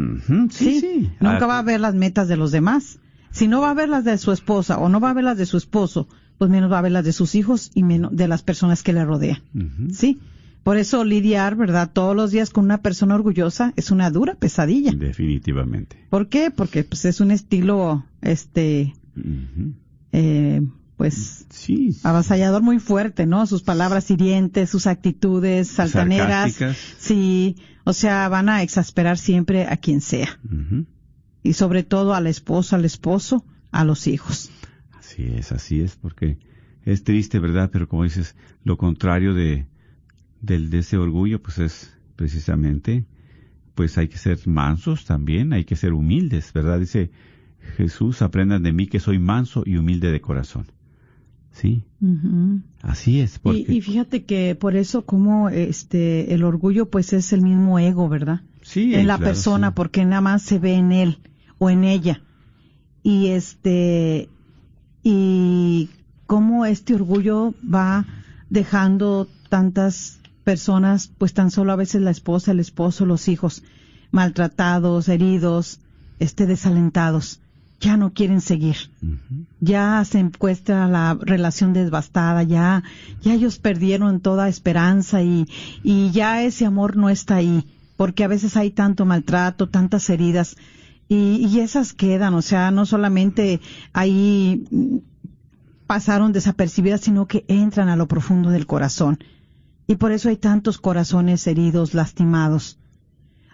Sí, sí. Nunca Ah, va a ver las metas de los demás. Si no va a ver las de su esposa o no va a ver las de su esposo, pues menos va a ver las de sus hijos y menos de las personas que le rodean. Sí. Por eso lidiar, ¿verdad? Todos los días con una persona orgullosa es una dura pesadilla. Definitivamente. ¿Por qué? Porque pues es un estilo, este, eh, pues Sí. avasallador muy fuerte, ¿no? Sus palabras hirientes, sus actitudes saltaneras. Sarcásticas. Sí, o sea, van a exasperar siempre a quien sea. Y sobre todo a la esposa, al esposo, a los hijos. Así es, así es, porque es triste, ¿verdad? Pero como dices, lo contrario de, del, de ese orgullo, pues es precisamente, pues hay que ser mansos también, hay que ser humildes, ¿verdad? Dice Jesús, aprendan de mí que soy manso y humilde de corazón. Sí, así es, porque Y, y fíjate que por eso como este el orgullo pues es el mismo ego, ¿verdad? sí, en la claro, persona sí. porque nada más se ve en él o en ella. Y este y cómo este orgullo va dejando tantas personas, pues tan solo a veces la esposa, el esposo, los hijos maltratados, heridos, este desalentados, ya no quieren seguir. Ya se encuentra la relación devastada, ya, ya ellos perdieron toda esperanza y, y ya ese amor no está ahí, porque a veces hay tanto maltrato, tantas heridas, y, y esas quedan, o sea, no solamente ahí pasaron desapercibidas, sino que entran a lo profundo del corazón. Y por eso hay tantos corazones heridos, lastimados.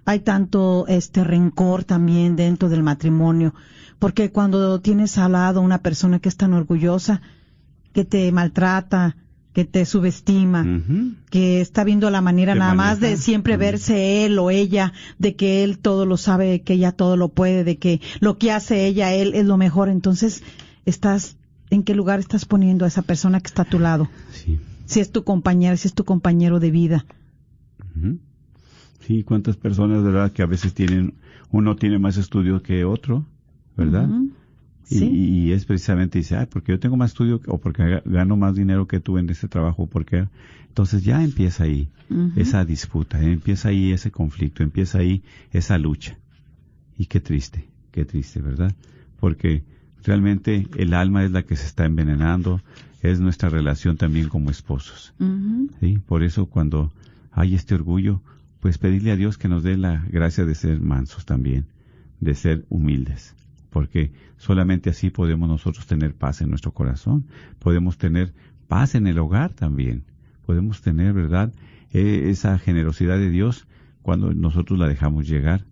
Hay tanto este rencor también dentro del matrimonio, porque cuando tienes al lado una persona que es tan orgullosa, que te maltrata, que te subestima, que está viendo la manera nada más de siempre verse él o ella, de que él todo lo sabe, que ella todo lo puede, de que lo que hace ella, él es lo mejor. Entonces, estás, ¿en qué lugar estás poniendo a esa persona que está a tu lado? Sí. Si es tu compañera, si es tu compañero de vida. Sí, cuántas personas, ¿verdad? Que a veces tienen, uno tiene más estudio que otro, ¿verdad? Sí. y es precisamente, dice, ay, porque yo tengo más estudio o porque ga- gano más dinero que tú en ese trabajo, porque entonces ya empieza ahí esa disputa, empieza ahí ese conflicto, empieza ahí esa lucha. Y qué triste, qué triste, ¿verdad? Porque realmente el alma es la que se está envenenando, es nuestra relación también como esposos. ¿sí? Por eso cuando hay este orgullo, pues pedirle a Dios que nos dé la gracia de ser mansos también, de ser humildes, porque solamente así podemos nosotros tener paz en nuestro corazón, podemos tener paz en el hogar también, podemos tener, ¿verdad?, Eh, esa generosidad de Dios cuando nosotros la dejamos llegar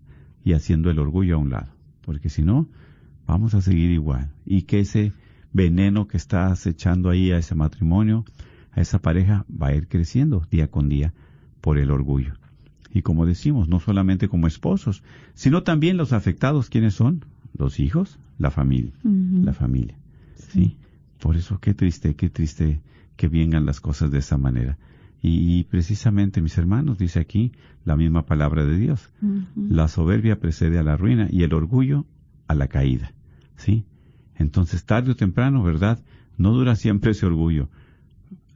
y haciendo el orgullo a un lado, porque si no, vamos a seguir igual, y que ese veneno que está acechando ahí a ese matrimonio, a esa pareja, va a ir creciendo día con día por el orgullo. Y como decimos, no solamente como esposos, sino también los afectados, ¿quiénes son? Los hijos, la familia, la familia. ¿sí? Por eso qué triste, qué triste que vengan las cosas de esa manera. Y, y precisamente, mis hermanos, dice aquí la misma palabra de Dios. La soberbia precede a la ruina y el orgullo a la caída. ¿Sí? Entonces, tarde o temprano, ¿verdad? No dura siempre ese orgullo.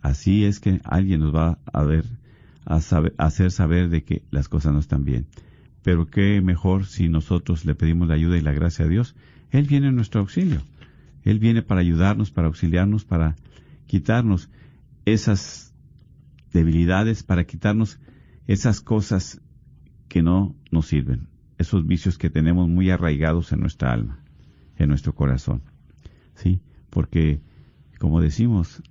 Así es que alguien nos va a ver, a, saber, a hacer saber de que las cosas no están bien. Pero qué mejor si nosotros le pedimos la ayuda y la gracia a Dios. Él viene en nuestro auxilio. Él viene para ayudarnos, para auxiliarnos, para quitarnos esas debilidades, para quitarnos esas cosas que no nos sirven, esos vicios que tenemos muy arraigados en nuestra alma, en nuestro corazón. ¿Sí? Porque, como decimos,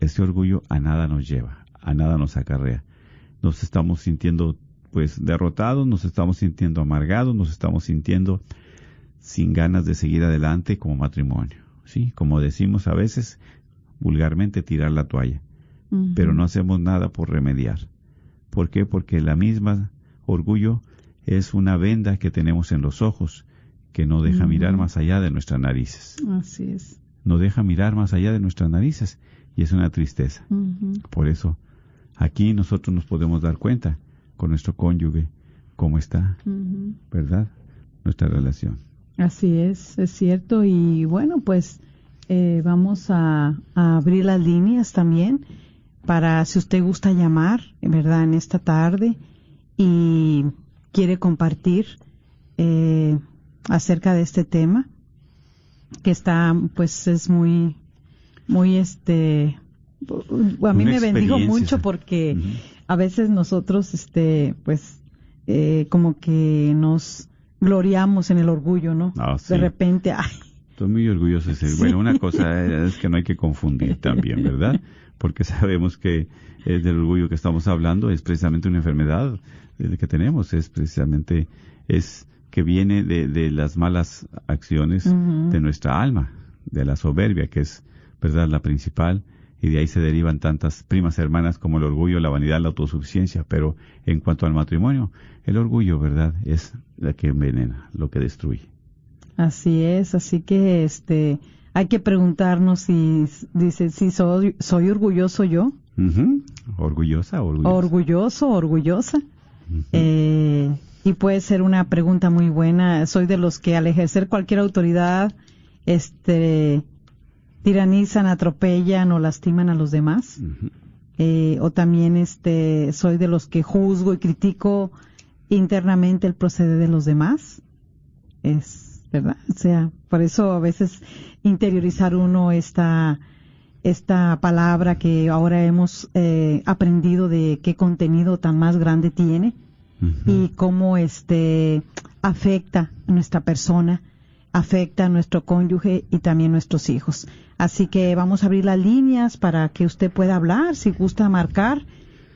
ese orgullo a nada nos lleva, a nada nos acarrea. Nos estamos sintiendo pues derrotados, nos estamos sintiendo amargados, nos estamos sintiendo sin ganas de seguir adelante como matrimonio. ¿Sí? Como decimos a veces, vulgarmente tirar la toalla, pero no hacemos nada por remediar. ¿Por qué? Porque la misma orgullo es una venda que tenemos en los ojos que no deja mirar más allá de nuestras narices. Así es. No deja mirar más allá de nuestras narices y es una tristeza. Por eso, aquí nosotros nos podemos dar cuenta con nuestro cónyuge cómo está. ¿verdad? Nuestra relación. Así es, es cierto. Y bueno, pues eh, vamos a, a abrir las líneas también para si usted gusta llamar, ¿verdad? En esta tarde y quiere compartir eh, acerca de este tema que está, pues es muy, muy este, a mí Una me bendigo experiencia, mucho porque. A veces nosotros, este, pues, eh, como que nos gloriamos en el orgullo, ¿no? Ah, sí. De repente, ay, Estoy muy orgulloso de ser. Sí. Bueno, una cosa es que no hay que confundir también, ¿verdad? Porque sabemos que el del orgullo que estamos hablando es precisamente una enfermedad eh, que tenemos, es precisamente, es que viene de, de las malas acciones de nuestra alma, de la soberbia, que es, ¿verdad?, la principal, y de ahí se derivan tantas primas hermanas como el orgullo, la vanidad, la autosuficiencia. Pero en cuanto al matrimonio, el orgullo, ¿verdad?, es la que envenena, lo que destruye. así es, así que, este, hay que preguntarnos si, dice, si soy, soy orgulloso yo, Ujú. Orgullosa, orgullosa. orgulloso, orgullosa, eh, y puede ser una pregunta muy buena. Soy de los que al ejercer cualquier autoridad, este, tiranizan, atropellan o lastiman a los demás. Eh, o también este soy de los que juzgo y critico internamente el proceder de los demás. Es verdad o sea por eso a veces interiorizar uno esta esta palabra que ahora hemos eh, aprendido de qué contenido tan más grande tiene y cómo este afecta a nuestra persona, afecta a nuestro cónyuge y también nuestros hijos. Así que vamos a abrir las líneas para que usted pueda hablar, si gusta marcar,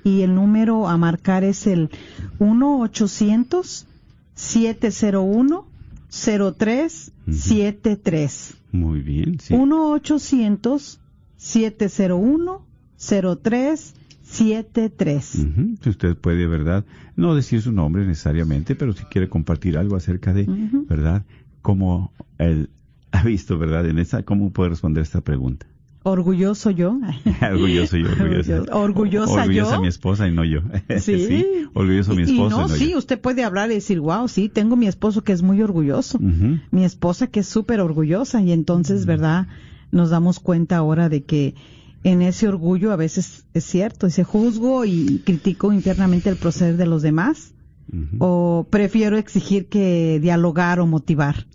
y el número a marcar es el 1-800-701-0373. Muy bien, sí. 1-800-701-0373. Ujú. Si Usted puede, ¿verdad? No decir su nombre necesariamente, pero si quiere compartir algo acerca de. ¿verdad? Cómo él ha visto, ¿verdad? En esa, ¿cómo puede responder esta pregunta? Orgulloso yo. orgulloso yo, orgullosa. Orgullosa- orgullosa yo. mi esposa y no yo. Sí. orgulloso mi Y- esposa Y no, y no sí, yo. usted puede hablar y decir, wow, sí, tengo mi esposo que es muy orgulloso. Mi esposa que es súper orgullosa. Y entonces, ¿verdad? Nos damos cuenta ahora de que en ese orgullo a veces es cierto. Dice, juzgo y critico internamente el proceder de los demás. O prefiero exigir que dialogar o motivar.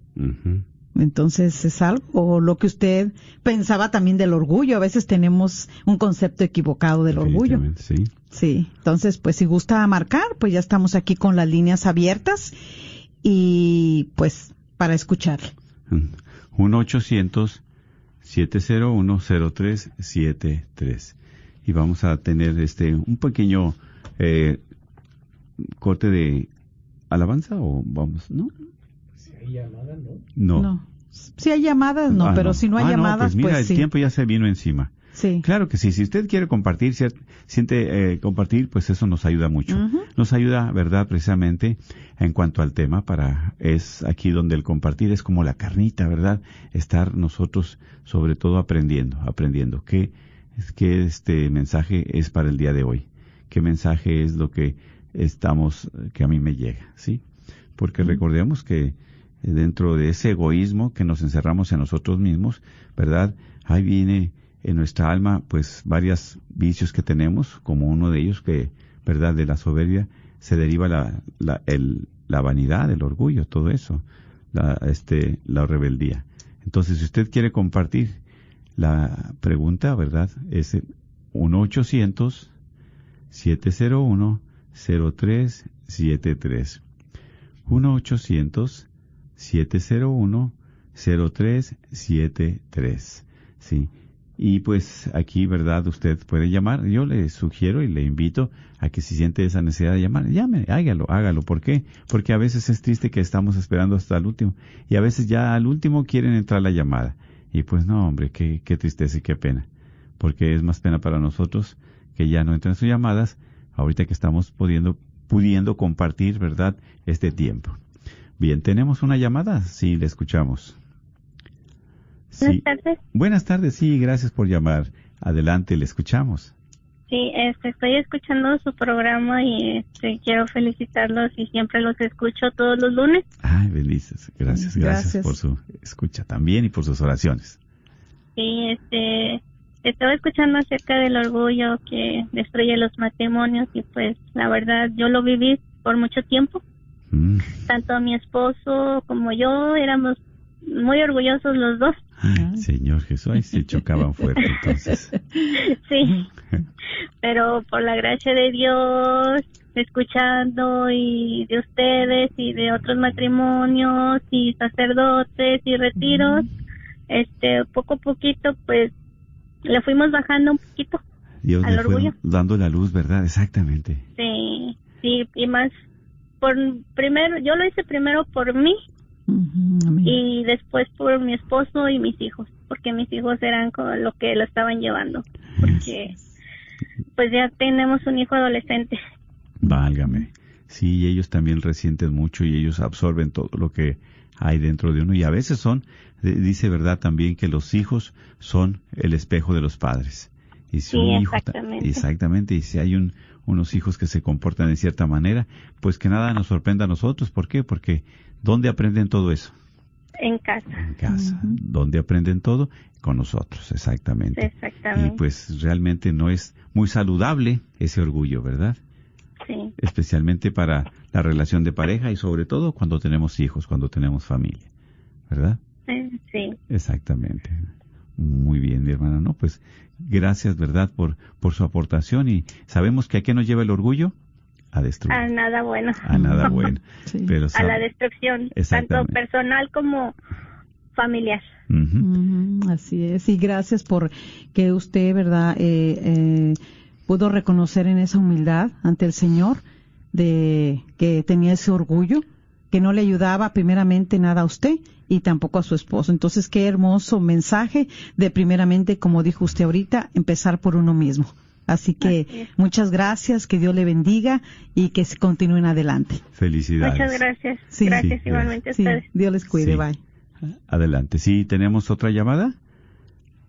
Entonces es algo, o lo que usted pensaba también del orgullo. A veces tenemos un concepto equivocado del orgullo. Sí. Sí, entonces pues si gusta marcar, pues ya estamos aquí con las líneas abiertas y pues para escucharle. 1-800-701-0373. Y vamos a tener este un pequeño eh, corte de alabanza o vamos, ¿no? No. No. Si hay llamadas, no, Ah, pero si no hay Ah, llamadas, pues mira, pues, el sí. tiempo ya se vino encima. Sí. Claro que sí, si usted quiere compartir, cier- siente eh, compartir, pues eso nos ayuda mucho. Nos ayuda, ¿verdad? Precisamente en cuanto al tema, para es aquí donde el compartir es como la carnita, ¿verdad? Estar nosotros sobre todo aprendiendo, aprendiendo qué es que este mensaje es para el día de hoy, qué mensaje es lo que estamos que a mí me llega, ¿sí? Porque recordemos que dentro de ese egoísmo que nos encerramos en nosotros mismos, ¿verdad? Ahí viene en nuestra alma, pues, varios vicios que tenemos, como uno de ellos que, ¿verdad? De la soberbia se deriva la, el, la vanidad, el orgullo, todo eso, la, este, la rebeldía. Entonces, si usted quiere compartir la pregunta, ¿verdad? Es el 1-800-701-0373. 1-800-701-0373. Sí. Y pues aquí, ¿verdad? Usted puede llamar. Yo le sugiero y le invito a que si siente esa necesidad de llamar, llame, hágalo, hágalo. ¿Por qué? Porque a veces es triste que estamos esperando hasta el último. Y a veces ya al último quieren entrar la llamada. Y pues no, hombre, qué, qué tristeza y qué pena. porque es más pena para nosotros que ya no entren sus llamadas, ahorita que estamos pudiendo, pudiendo compartir, ¿verdad?, este tiempo. Bien, tenemos una llamada, sí, le escuchamos. Buenas tardes. Buenas tardes, sí, gracias por llamar. Adelante, le escuchamos. Sí, este, estoy escuchando su programa y este, quiero felicitarlos y siempre los escucho todos los lunes. Ay, bendices. Gracias, gracias, Gracias. por su escucha también y por sus oraciones. Sí, este, estaba escuchando acerca del orgullo que destruye los matrimonios y pues la verdad yo lo viví por mucho tiempo. Mm. Tanto mi esposo como yo éramos muy orgullosos los dos. Ay, Señor Jesús, se chocaban fuerte entonces. Sí, pero por la gracia de Dios, escuchando y de ustedes y de otros matrimonios y sacerdotes y retiros, este, poco a poquito, pues, le fuimos bajando un poquito. Dios Al le orgullo. dando la luz, ¿verdad? Exactamente. Sí, sí, y más, por primero, yo lo hice primero por mí y después por mi esposo y mis hijos, porque mis hijos eran con lo que lo estaban llevando, porque pues ya tenemos un hijo adolescente. Válgame. Sí, ellos también resienten mucho y ellos absorben todo lo que hay dentro de uno. Y a veces son, dice verdad también que los hijos son el espejo de los padres. Y si Sí, un hijo ta- exactamente. exactamente, y si hay un, unos hijos que se comportan de cierta manera, pues que nada nos sorprenda a nosotros. ¿Por qué? Porque ¿dónde aprenden todo eso? En casa, En casa. ¿Dónde aprenden todo? Con nosotros, exactamente. exactamente. Y pues realmente no es muy saludable ese orgullo, ¿verdad? sí, especialmente para la relación de pareja y sobre todo cuando tenemos hijos, cuando tenemos familia, ¿verdad? eh, sí, Exactamente. Muy bien, mi hermana. No, pues gracias, ¿verdad? Por, por su aportación y sabemos que a qué nos lleva el orgullo? A destruir. a nada bueno, A nada bueno. Sí. Pero a la destrucción, tanto personal como familiar. Así es, y gracias por que usted, ¿verdad?, eh, eh, pudo reconocer en esa humildad ante el Señor de que tenía ese orgullo, que no le ayudaba primeramente nada a usted y tampoco a su esposo. Entonces, qué hermoso mensaje de primeramente, como dijo usted ahorita, empezar por uno mismo. Así que Así muchas gracias, que Dios le bendiga y que se continúen adelante. Felicidades. Muchas gracias. Sí. gracias Sí, igualmente a Sí, ustedes. Dios les cuide, Sí. bye. Adelante. Sí, ¿tenemos otra llamada?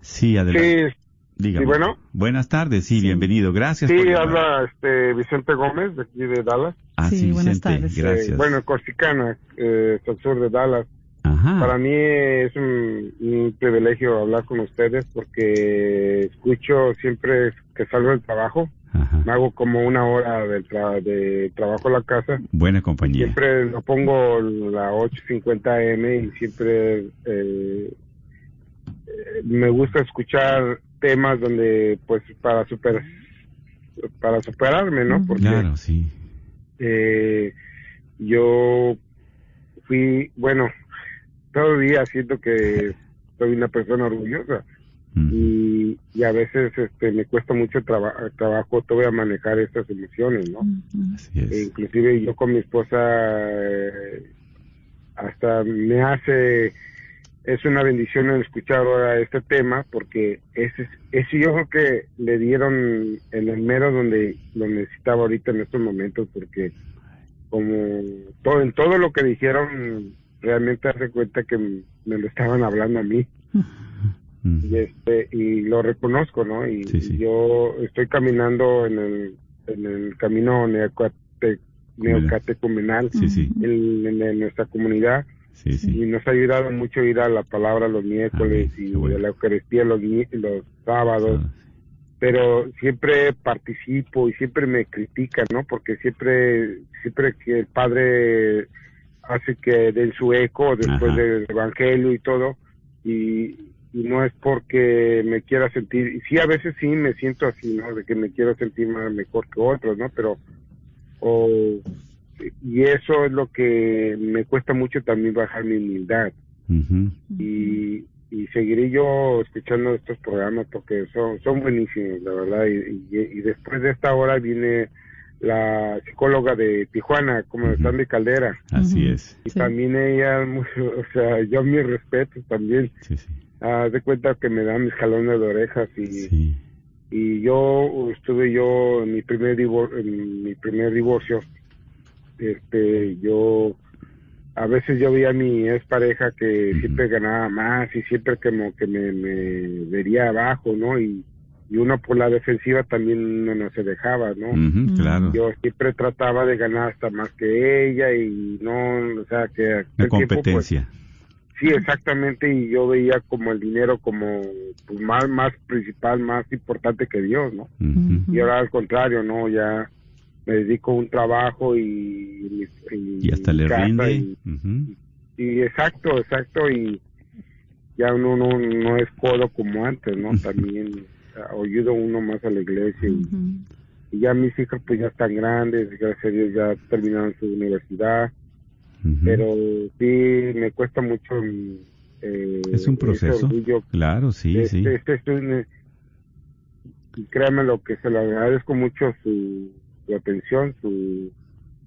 Sí, adelante. Dígame. sí, bueno. Buenas tardes, sí, bienvenido. Gracias sí, por habla este Vicente Gómez de aquí de Dallas. Ah, sí, Sí, buenas Vicente, tardes. gracias. Eh, bueno, Corsicana, eh, al sur de Dallas. Ajá. Para mí es un, un privilegio hablar con ustedes porque escucho siempre que salgo del trabajo. Ajá. Me hago como una hora del tra- de trabajo a la casa. Buena compañía. Siempre lo pongo la 8.50 AM y siempre eh, eh, me gusta escuchar temas donde pues para super para superarme, ¿no? Porque Claro, sí. eh, yo fui, bueno, todavía siento que soy una persona orgullosa y, y a veces este me cuesta mucho traba- trabajo todavía manejar estas emociones, ¿no? Así E es. inclusive yo con mi esposa eh, hasta me hace es una bendición el escuchar ahora este tema porque ese ese yo creo que le dieron en el mero donde lo necesitaba ahorita en estos momentos porque como todo en todo lo que dijeron realmente hace cuenta que me lo estaban hablando a mí. Y este y lo reconozco no y Sí, sí. yo estoy caminando en el en el camino neocate, neocatecumenal. Sí, en nuestra comunidad sí, sí. y nos ha ayudado mucho ir a la palabra los miércoles Amén, y bueno. a la Eucaristía los, los sábados pero siempre participo y siempre me critican, ¿no? Porque siempre, siempre que el padre hace que den su eco después Ajá. del evangelio y todo, y, y no es porque me quiera sentir, y sí, a veces sí me siento así, ¿no? De que me quiero sentir más mejor que otros, ¿no? Pero, o, y eso es lo que me cuesta mucho también bajar mi humildad y, y seguiré yo escuchando estos programas porque son, son buenísimos, la verdad. Y, y, y después de esta hora viene la psicóloga de Tijuana, como Ujú. Sandy Caldera. Así es. Y Sí. también ella, o sea, yo mis respetos también. Sí, de cuenta que me da mis jalones de orejas y, Sí. y yo estuve yo en mi primer divorcio, en mi primer divorcio, este, yo a veces yo veía a mi ex pareja que siempre ganaba más y siempre como que me, me vería abajo, ¿no? Y, y uno por la defensiva también no, no se dejaba, ¿no? Claro. Yo siempre trataba de ganar hasta más que ella y no, o sea, que La tiempo, pues, competencia. Sí, exactamente, y yo veía como el dinero como pues, más, más principal, más importante que Dios, ¿no? Y ahora al contrario, ¿no? Ya me dedico a un trabajo y... Y, Y hasta le rinde. Y, exacto, exacto, y ya uno no, no es codo como antes, ¿no? También ayuda uno más a la iglesia y, ya mis hijos pues ya están grandes, gracias a Dios ya terminaron su universidad, pero sí me cuesta mucho mm, eh, Es un proceso. orgullo. Claro, sí, Este- sí. este es un- y créanme lo que se lo agradezco mucho su, su atención, su,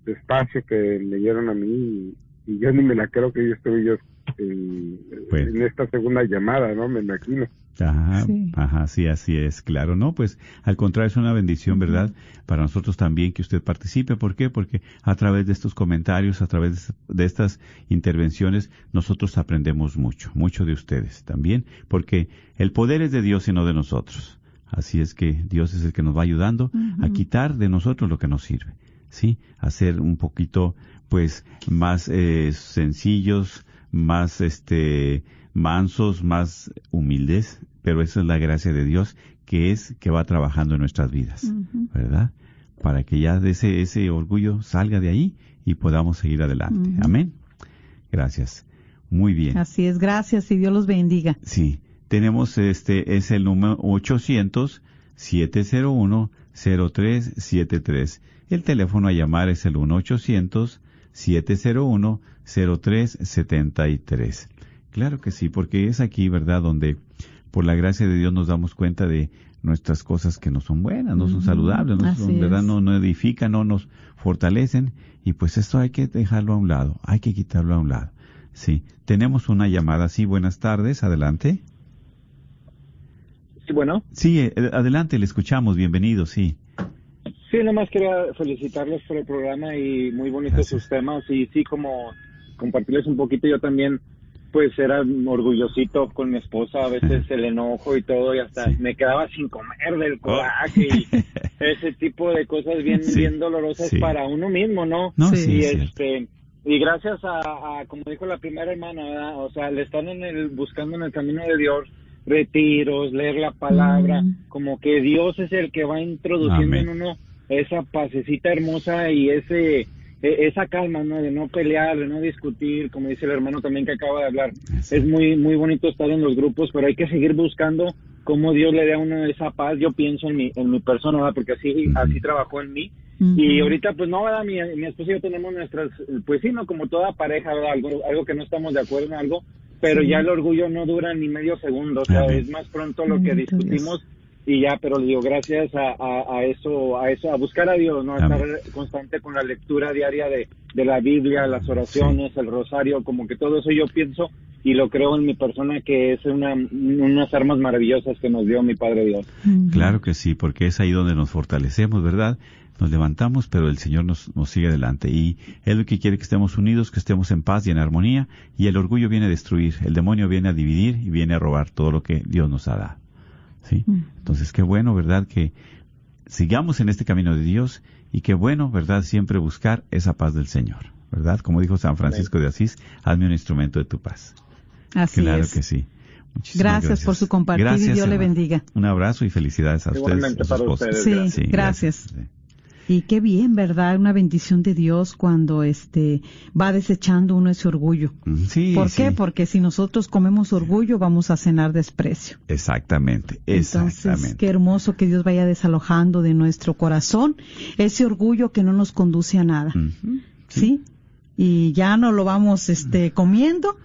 su espacio que me dieron a mí y, y yo ni me la creo que yo estuve yo en, Pues. en esta segunda llamada, ¿no? Me imagino. Ajá, Sí. ajá, sí, así es, claro, ¿no? Pues al contrario, es una bendición, ¿verdad? Para nosotros también que usted participe. ¿Por qué? Porque a través de estos comentarios, a través de estas intervenciones, nosotros aprendemos mucho, mucho de ustedes también, porque el poder es de Dios y no de nosotros. Así es que Dios es el que nos va ayudando a quitar de nosotros lo que nos sirve, ¿sí? A ser un poquito, pues, más eh, sencillos, más, este, mansos, más humildes, pero esa es la gracia de Dios que es que va trabajando en nuestras vidas. ¿verdad? Para que ya de ese, ese orgullo salga de ahí y podamos seguir adelante. Amén. Gracias. Muy bien. Así es, gracias y Dios los bendiga. Sí, tenemos este, es el número 800-701-0373. El teléfono a llamar es el 1-800-701-0373. Claro que sí, porque es aquí, ¿verdad?, donde por la gracia de Dios nos damos cuenta de nuestras cosas que no son buenas, no son saludables, no son, ¿verdad? No, no edifican, no nos fortalecen, y pues esto hay que dejarlo a un lado, hay que quitarlo a un lado. Sí, tenemos una llamada, sí, buenas tardes, adelante. Sí, bueno. Sí, eh, adelante, le escuchamos, bienvenido, sí. Sí, nomás quería felicitarlos por el programa y muy bonitos sus temas y sí, como compartirles un poquito, yo también pues era orgullosito con mi esposa, a veces el enojo y todo y hasta Sí. me quedaba sin comer del coraje y ese tipo de cosas bien, Sí, bien dolorosas sí. para uno mismo, ¿no? No, y este y gracias a, a, como dijo la primera hermana ¿verdad? o sea le están en el buscando en el camino de Dios retiros leer la palabra Mm. como que Dios es el que va introduciendo Amén. en uno esa pasecita hermosa y ese e- esa calma no de no pelear de no discutir como dice el hermano también que acaba de hablar Sí. es muy muy bonito estar en los grupos pero hay que seguir buscando cómo Dios le da a uno esa paz yo pienso en mi en mi persona ¿verdad? porque así así trabajó en mí y ahorita, pues no, ¿verdad? Mi, mi esposo y yo tenemos nuestras, pues sí, ¿no? Como toda pareja, ¿verdad? Algo, algo que no estamos de acuerdo en algo, pero Sí. ya el orgullo no dura ni medio segundo, o sea, Amén. es más pronto lo que discutimos y ya, pero le digo, gracias a, a, a eso, a eso, a buscar a Dios, ¿no? A estar constante con la lectura diaria de, de la Biblia, las oraciones, el rosario, como que todo eso yo pienso y lo creo en mi persona que es una, unas armas maravillosas que nos dio mi Padre Dios. Claro que sí, porque es ahí donde nos fortalecemos, ¿verdad? Nos levantamos, pero el Señor nos, nos sigue adelante. Y Él lo que quiere que estemos unidos, que estemos en paz y en armonía. Y el orgullo viene a destruir, el demonio viene a dividir y viene a robar todo lo que Dios nos ha dado. ¿Sí? Mm. Entonces, qué bueno, ¿verdad? Que sigamos en este camino de Dios y qué bueno, ¿verdad? Siempre buscar esa paz del Señor, ¿verdad? Como dijo San Francisco de Asís, hazme un instrumento de tu paz. Así claro es. que sí. Muchísimas Gracias por su compartir y Gracias, Dios le bendiga. Un abrazo y felicidades a ustedes. Igualmente a para ustedes, Sí, gracias. gracias. Y qué bien, ¿verdad? Una bendición de Dios cuando este va desechando uno ese orgullo. Sí, ¿Por sí. qué? Porque si nosotros comemos orgullo, vamos a cenar desprecio. Exactamente, Entonces, exactamente. qué hermoso que Dios vaya desalojando de nuestro corazón ese orgullo que no nos conduce a nada. Ujú, ¿Sí? Y ya no lo vamos este comiendo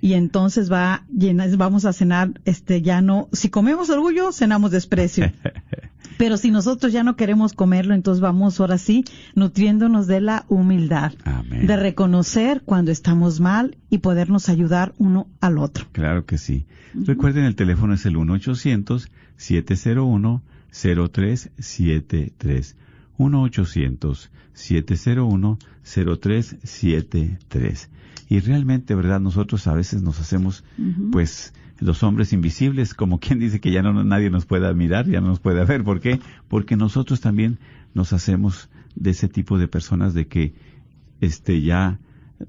y entonces va llena- vamos a cenar este ya no si comemos orgullo cenamos desprecio. Pero si nosotros ya no queremos comerlo, entonces vamos ahora sí nutriéndonos de la humildad, Amén. de reconocer cuando estamos mal y podernos ayudar uno al otro. Claro que sí. Recuerden, el teléfono es el 0373 1-800-701-0373. Y realmente, ¿verdad? Nosotros a veces nos hacemos, pues, los hombres invisibles, como quien dice que ya no nadie nos puede mirar, ya no nos puede ver. ¿Por qué? Porque nosotros también nos hacemos de ese tipo de personas de que, este, ya,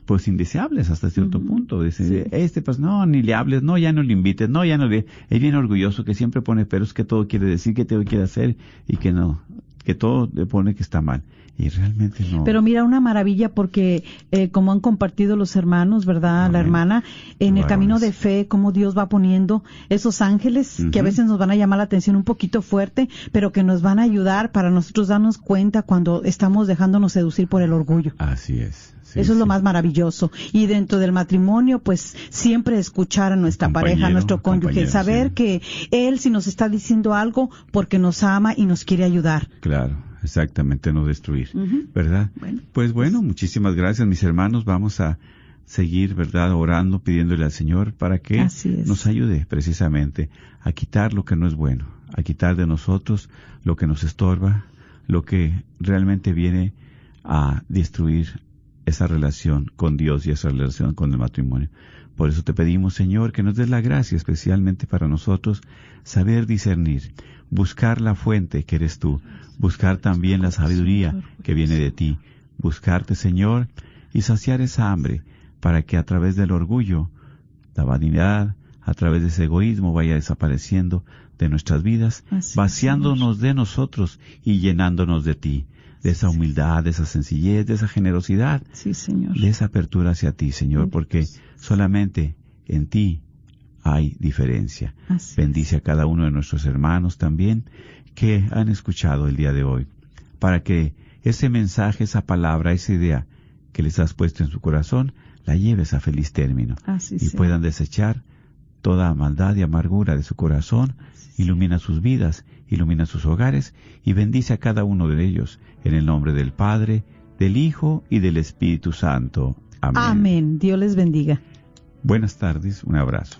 pues indeseables hasta cierto punto. Dice, este pues no, ni le hables, no, ya no le invites, no, ya no le... Es bien orgulloso que siempre pone peros que todo quiere decir, que todo quiere hacer y que no, que todo le pone que está mal. Y realmente no. Pero mira, una maravilla porque eh, como han compartido los hermanos, ¿verdad? La hermana, en el camino de fe, cómo Dios va poniendo esos ángeles que a veces nos van a llamar la atención un poquito fuerte, pero que nos van a ayudar para nosotros darnos cuenta cuando estamos dejándonos seducir por el orgullo. Así es. Eso es lo más maravilloso. Y dentro del matrimonio, pues siempre escuchar a nuestra pareja, a nuestro cónyuge, saber que él si nos está diciendo algo porque nos ama y nos quiere ayudar. Claro, exactamente, no destruir, ¿verdad? pues bueno, muchísimas gracias mis hermanos. Vamos a seguir, ¿verdad? Orando, pidiéndole al Señor para que nos ayude precisamente a quitar lo que no es bueno, a quitar de nosotros lo que nos estorba, lo que realmente viene a destruir esa relación con Dios y esa relación con el matrimonio. Por eso te pedimos, Señor, que nos des la gracia especialmente para nosotros saber discernir, buscar la fuente que eres tú, buscar también la sabiduría que viene de ti, buscarte, Señor, y saciar esa hambre para que a través del orgullo, la vanidad, a través de ese egoísmo vaya desapareciendo de nuestras vidas, vaciándonos de nosotros y llenándonos de ti de esa humildad, de esa sencillez, de esa generosidad, sí, Señor. de esa apertura hacia ti, Señor, porque solamente en ti hay diferencia. Bendice a cada uno de nuestros hermanos también que han escuchado el día de hoy, para que ese mensaje, esa palabra, esa idea que les has puesto en su corazón, la lleves a feliz término y puedan desechar toda maldad y amargura de su corazón, ilumina sus vidas, ilumina sus hogares y bendice a cada uno de ellos en el nombre del Padre, del Hijo y del Espíritu Santo. Amén. Amén. Dios les bendiga. Buenas tardes, un abrazo.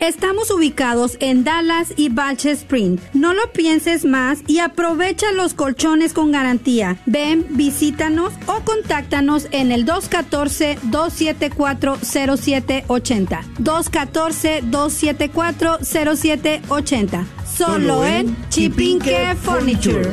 Estamos ubicados en Dallas y Balch Spring. No lo pienses más y aprovecha los colchones con garantía. Ven, visítanos o contáctanos en el 214-274-0780. 214-274-0780 Solo en Chipinque Furniture.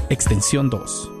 extensión 2.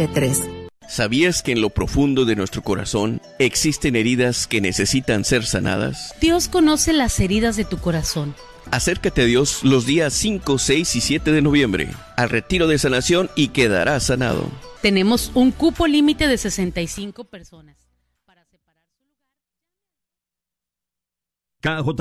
¿Sabías que en lo profundo de nuestro corazón existen heridas que necesitan ser sanadas? Dios conoce las heridas de tu corazón. Acércate a Dios los días 5, 6 y 7 de noviembre al retiro de sanación y quedarás sanado. Tenemos un cupo límite de 65 personas. KJOR